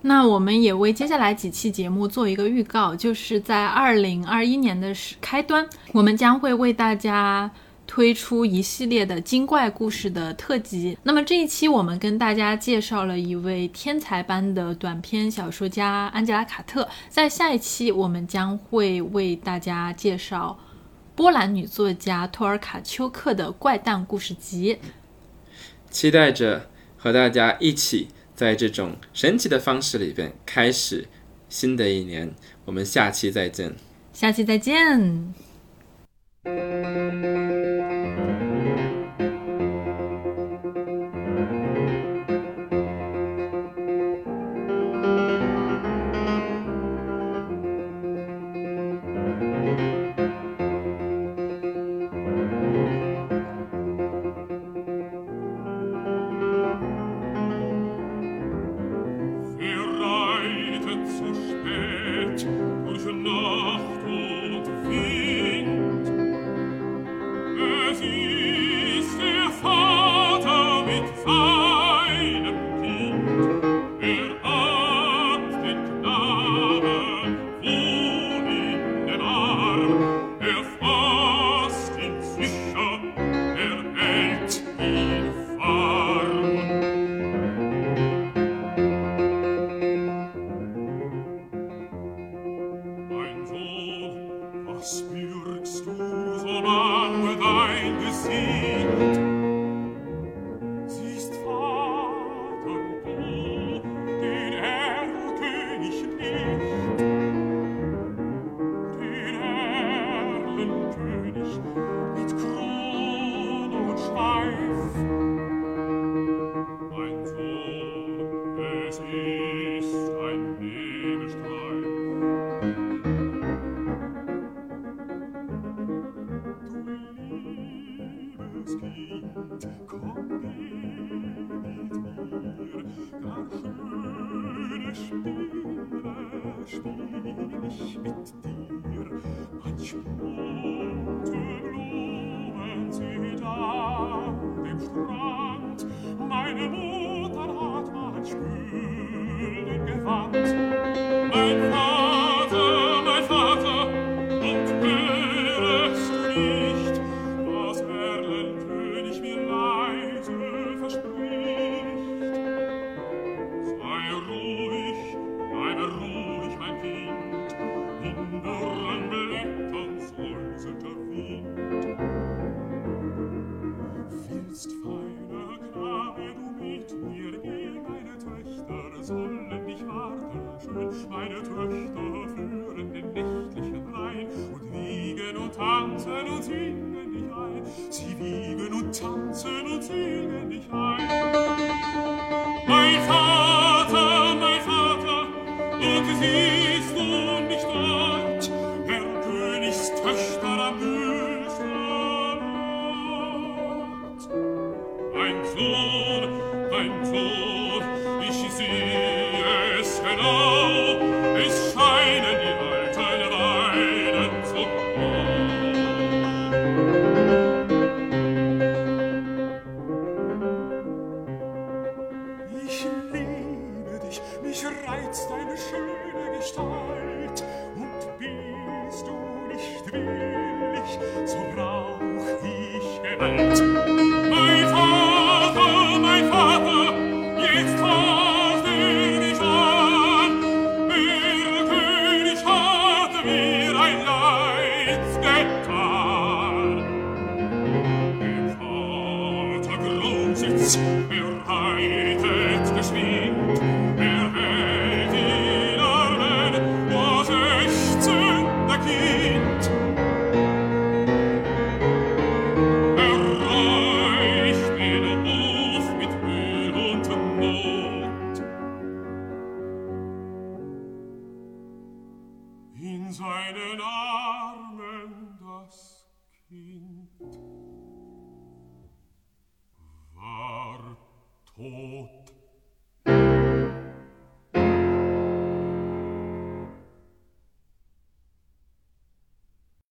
那我们也为接下来几期节目做一个预告，就是在二零二一年的开端，我们将会为大家。推出一系列的精怪故事的特辑。那么这一期我们跟大家介绍了一位天才般的短篇小说家安吉拉·卡特。在下一期我们将会为大家介绍波兰女作家托尔卡丘克的怪诞故事集。期待着和大家一起在这种神奇的方式里边开始新的一年。我们下期再见。下期再见。Música